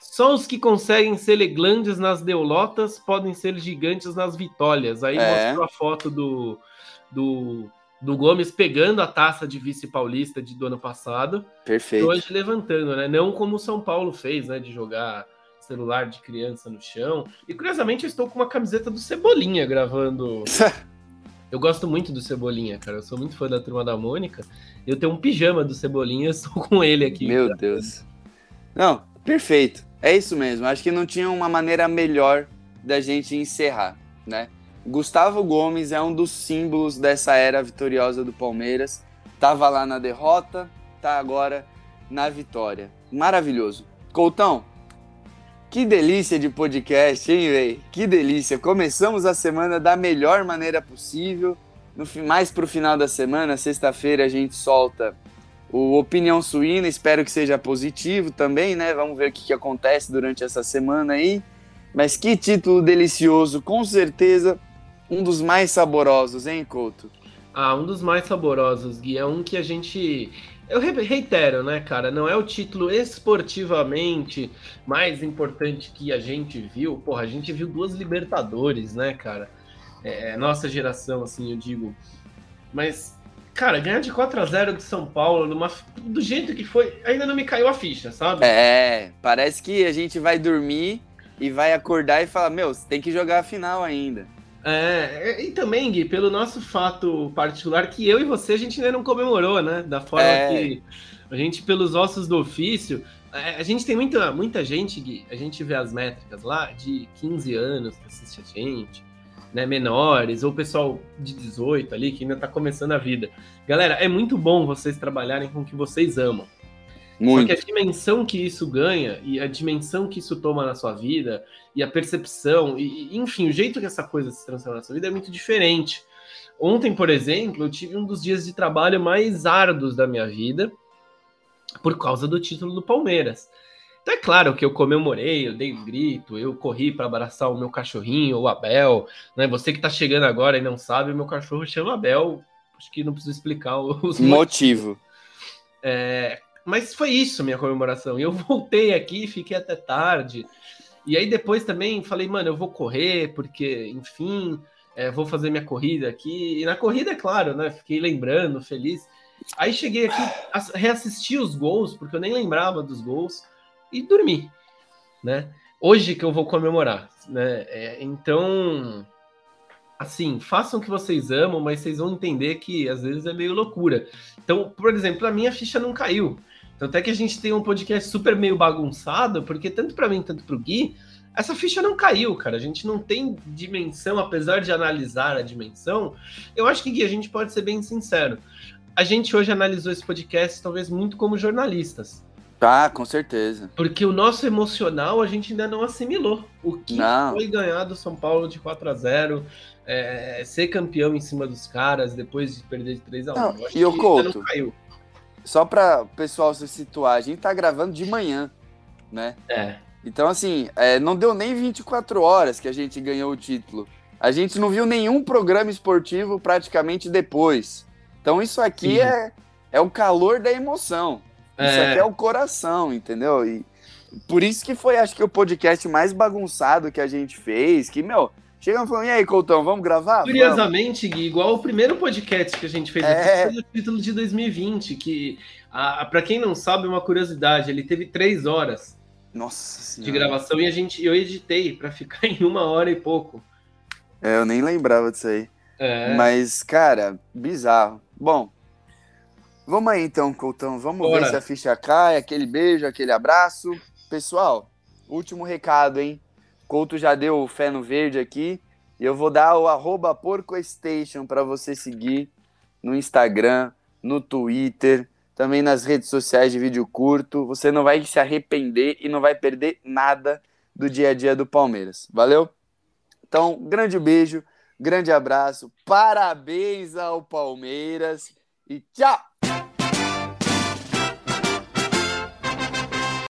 Só os que conseguem ser grandes nas deulotas podem ser gigantes nas vitórias. Aí É. mostrou a foto do, do, do Gomes pegando a taça de vice paulista de, do ano passado e Perfeito. hoje levantando, né? Não como o São Paulo fez, né? De jogar celular de criança no chão. E curiosamente eu estou com uma camiseta do Cebolinha gravando. Eu gosto muito do Cebolinha, cara. Eu sou muito fã da turma da Mônica. Eu tenho um pijama do Cebolinha, eu estou com ele aqui. Meu Deus. Não, perfeito. É isso mesmo. Acho que não tinha uma maneira melhor da gente encerrar, né? Gustavo Gomes é um dos símbolos dessa era vitoriosa do Palmeiras. Tava lá na derrota, tá agora na vitória. Maravilhoso. Coutão, que delícia de podcast, hein, véi? Que delícia. Começamos a semana da melhor maneira possível. No, mais pro final da semana, sexta-feira, a gente solta o Opinião Suína, espero que seja positivo também, né? Vamos ver o que, que acontece durante essa semana aí. Mas que título delicioso, com certeza um dos mais saborosos, hein, Couto? Ah, um dos mais saborosos, Gui. É um que a gente. Eu reitero, né, cara? Não é o título esportivamente mais importante que a gente viu. Porra, a gente viu duas Libertadores, né, cara? É, é nossa geração, assim, eu digo. Mas, cara, ganhar de 4 a 0 de São Paulo, numa, do jeito que foi, ainda não me caiu a ficha, sabe? É, parece que a gente vai dormir e vai acordar e falar: Meu, você tem que jogar a final ainda. É, e também, Gui, pelo nosso fato particular, que eu e você a gente ainda não comemorou, né? Da forma é. que a gente, pelos ossos do ofício, é, a gente tem muita, muita gente, Gui, a gente vê as métricas lá de 15 anos que assiste a gente, né? Menores, ou pessoal de 18 ali que ainda tá começando a vida. Galera, é muito bom vocês trabalharem com o que vocês amam. Muito. Só que a dimensão que isso ganha e a dimensão que isso toma na sua vida e a percepção, e, enfim, o jeito que essa coisa se transforma na sua vida é muito diferente. Ontem, por exemplo, eu tive um dos dias de trabalho mais árduos da minha vida por causa do título do Palmeiras. Então é claro que eu comemorei, eu dei um grito, eu corri para abraçar o meu cachorrinho, o Abel. Né? Você que está chegando agora e não sabe, meu cachorro chama Abel. Acho que não preciso explicar os motivo. É, mas foi isso minha comemoração. E eu voltei aqui, fiquei até tarde. E aí depois também falei, mano, eu vou correr, porque, enfim, é, vou fazer minha corrida aqui. E na corrida, é claro, né? Fiquei lembrando, feliz. Aí cheguei aqui, reassisti os gols, porque eu nem lembrava dos gols, e dormi, né? Hoje que eu vou comemorar, né? É, então, assim, façam o que vocês amam, mas vocês vão entender que às vezes é meio loucura. Então, por exemplo, a minha ficha não caiu. Tanto é que a gente tem um podcast super meio bagunçado, porque tanto para mim, tanto para o Gui, essa ficha não caiu, cara. A gente não tem dimensão, apesar de analisar a dimensão. Eu acho que, Gui, a gente pode ser bem sincero. A gente hoje analisou esse podcast, talvez muito como jornalistas. Tá, com certeza. Porque o nosso emocional a gente ainda não assimilou. O que não. foi ganhar do São Paulo de 4 a 0 é, ser campeão em cima dos caras depois de perder de 3 a 1 não, E o Couto, só para o pessoal se situar, a gente tá gravando de manhã, né? É. Então, assim, é, não deu nem 24 horas que a gente ganhou o título. A gente não viu nenhum programa esportivo praticamente depois. Então, isso aqui é, é o calor da emoção. É. Isso aqui é o coração, entendeu? E por isso que foi, acho que, o podcast mais bagunçado que a gente fez. Que, meu, Chegamos falando, e aí, Coutão, vamos gravar? Curiosamente, Gui, igual o primeiro podcast que a gente fez é... aqui, foi o título de 2020, que, para quem não sabe, uma curiosidade, ele teve três horas Nossa de gravação e a gente, eu editei para ficar em uma hora e pouco. É, eu nem lembrava disso aí. É. Mas, cara, bizarro. Bom, vamos aí então, Coutão, vamos Bora. ver se a ficha cai, aquele beijo, aquele abraço. Pessoal, último recado, hein? Couto já deu fé no verde aqui. E eu vou dar o arroba PorcoStation para você seguir no Instagram, no Twitter, também nas redes sociais de vídeo curto. Você não vai se arrepender e não vai perder nada do dia a dia do Palmeiras. Valeu? Então, grande beijo, grande abraço, parabéns ao Palmeiras e tchau!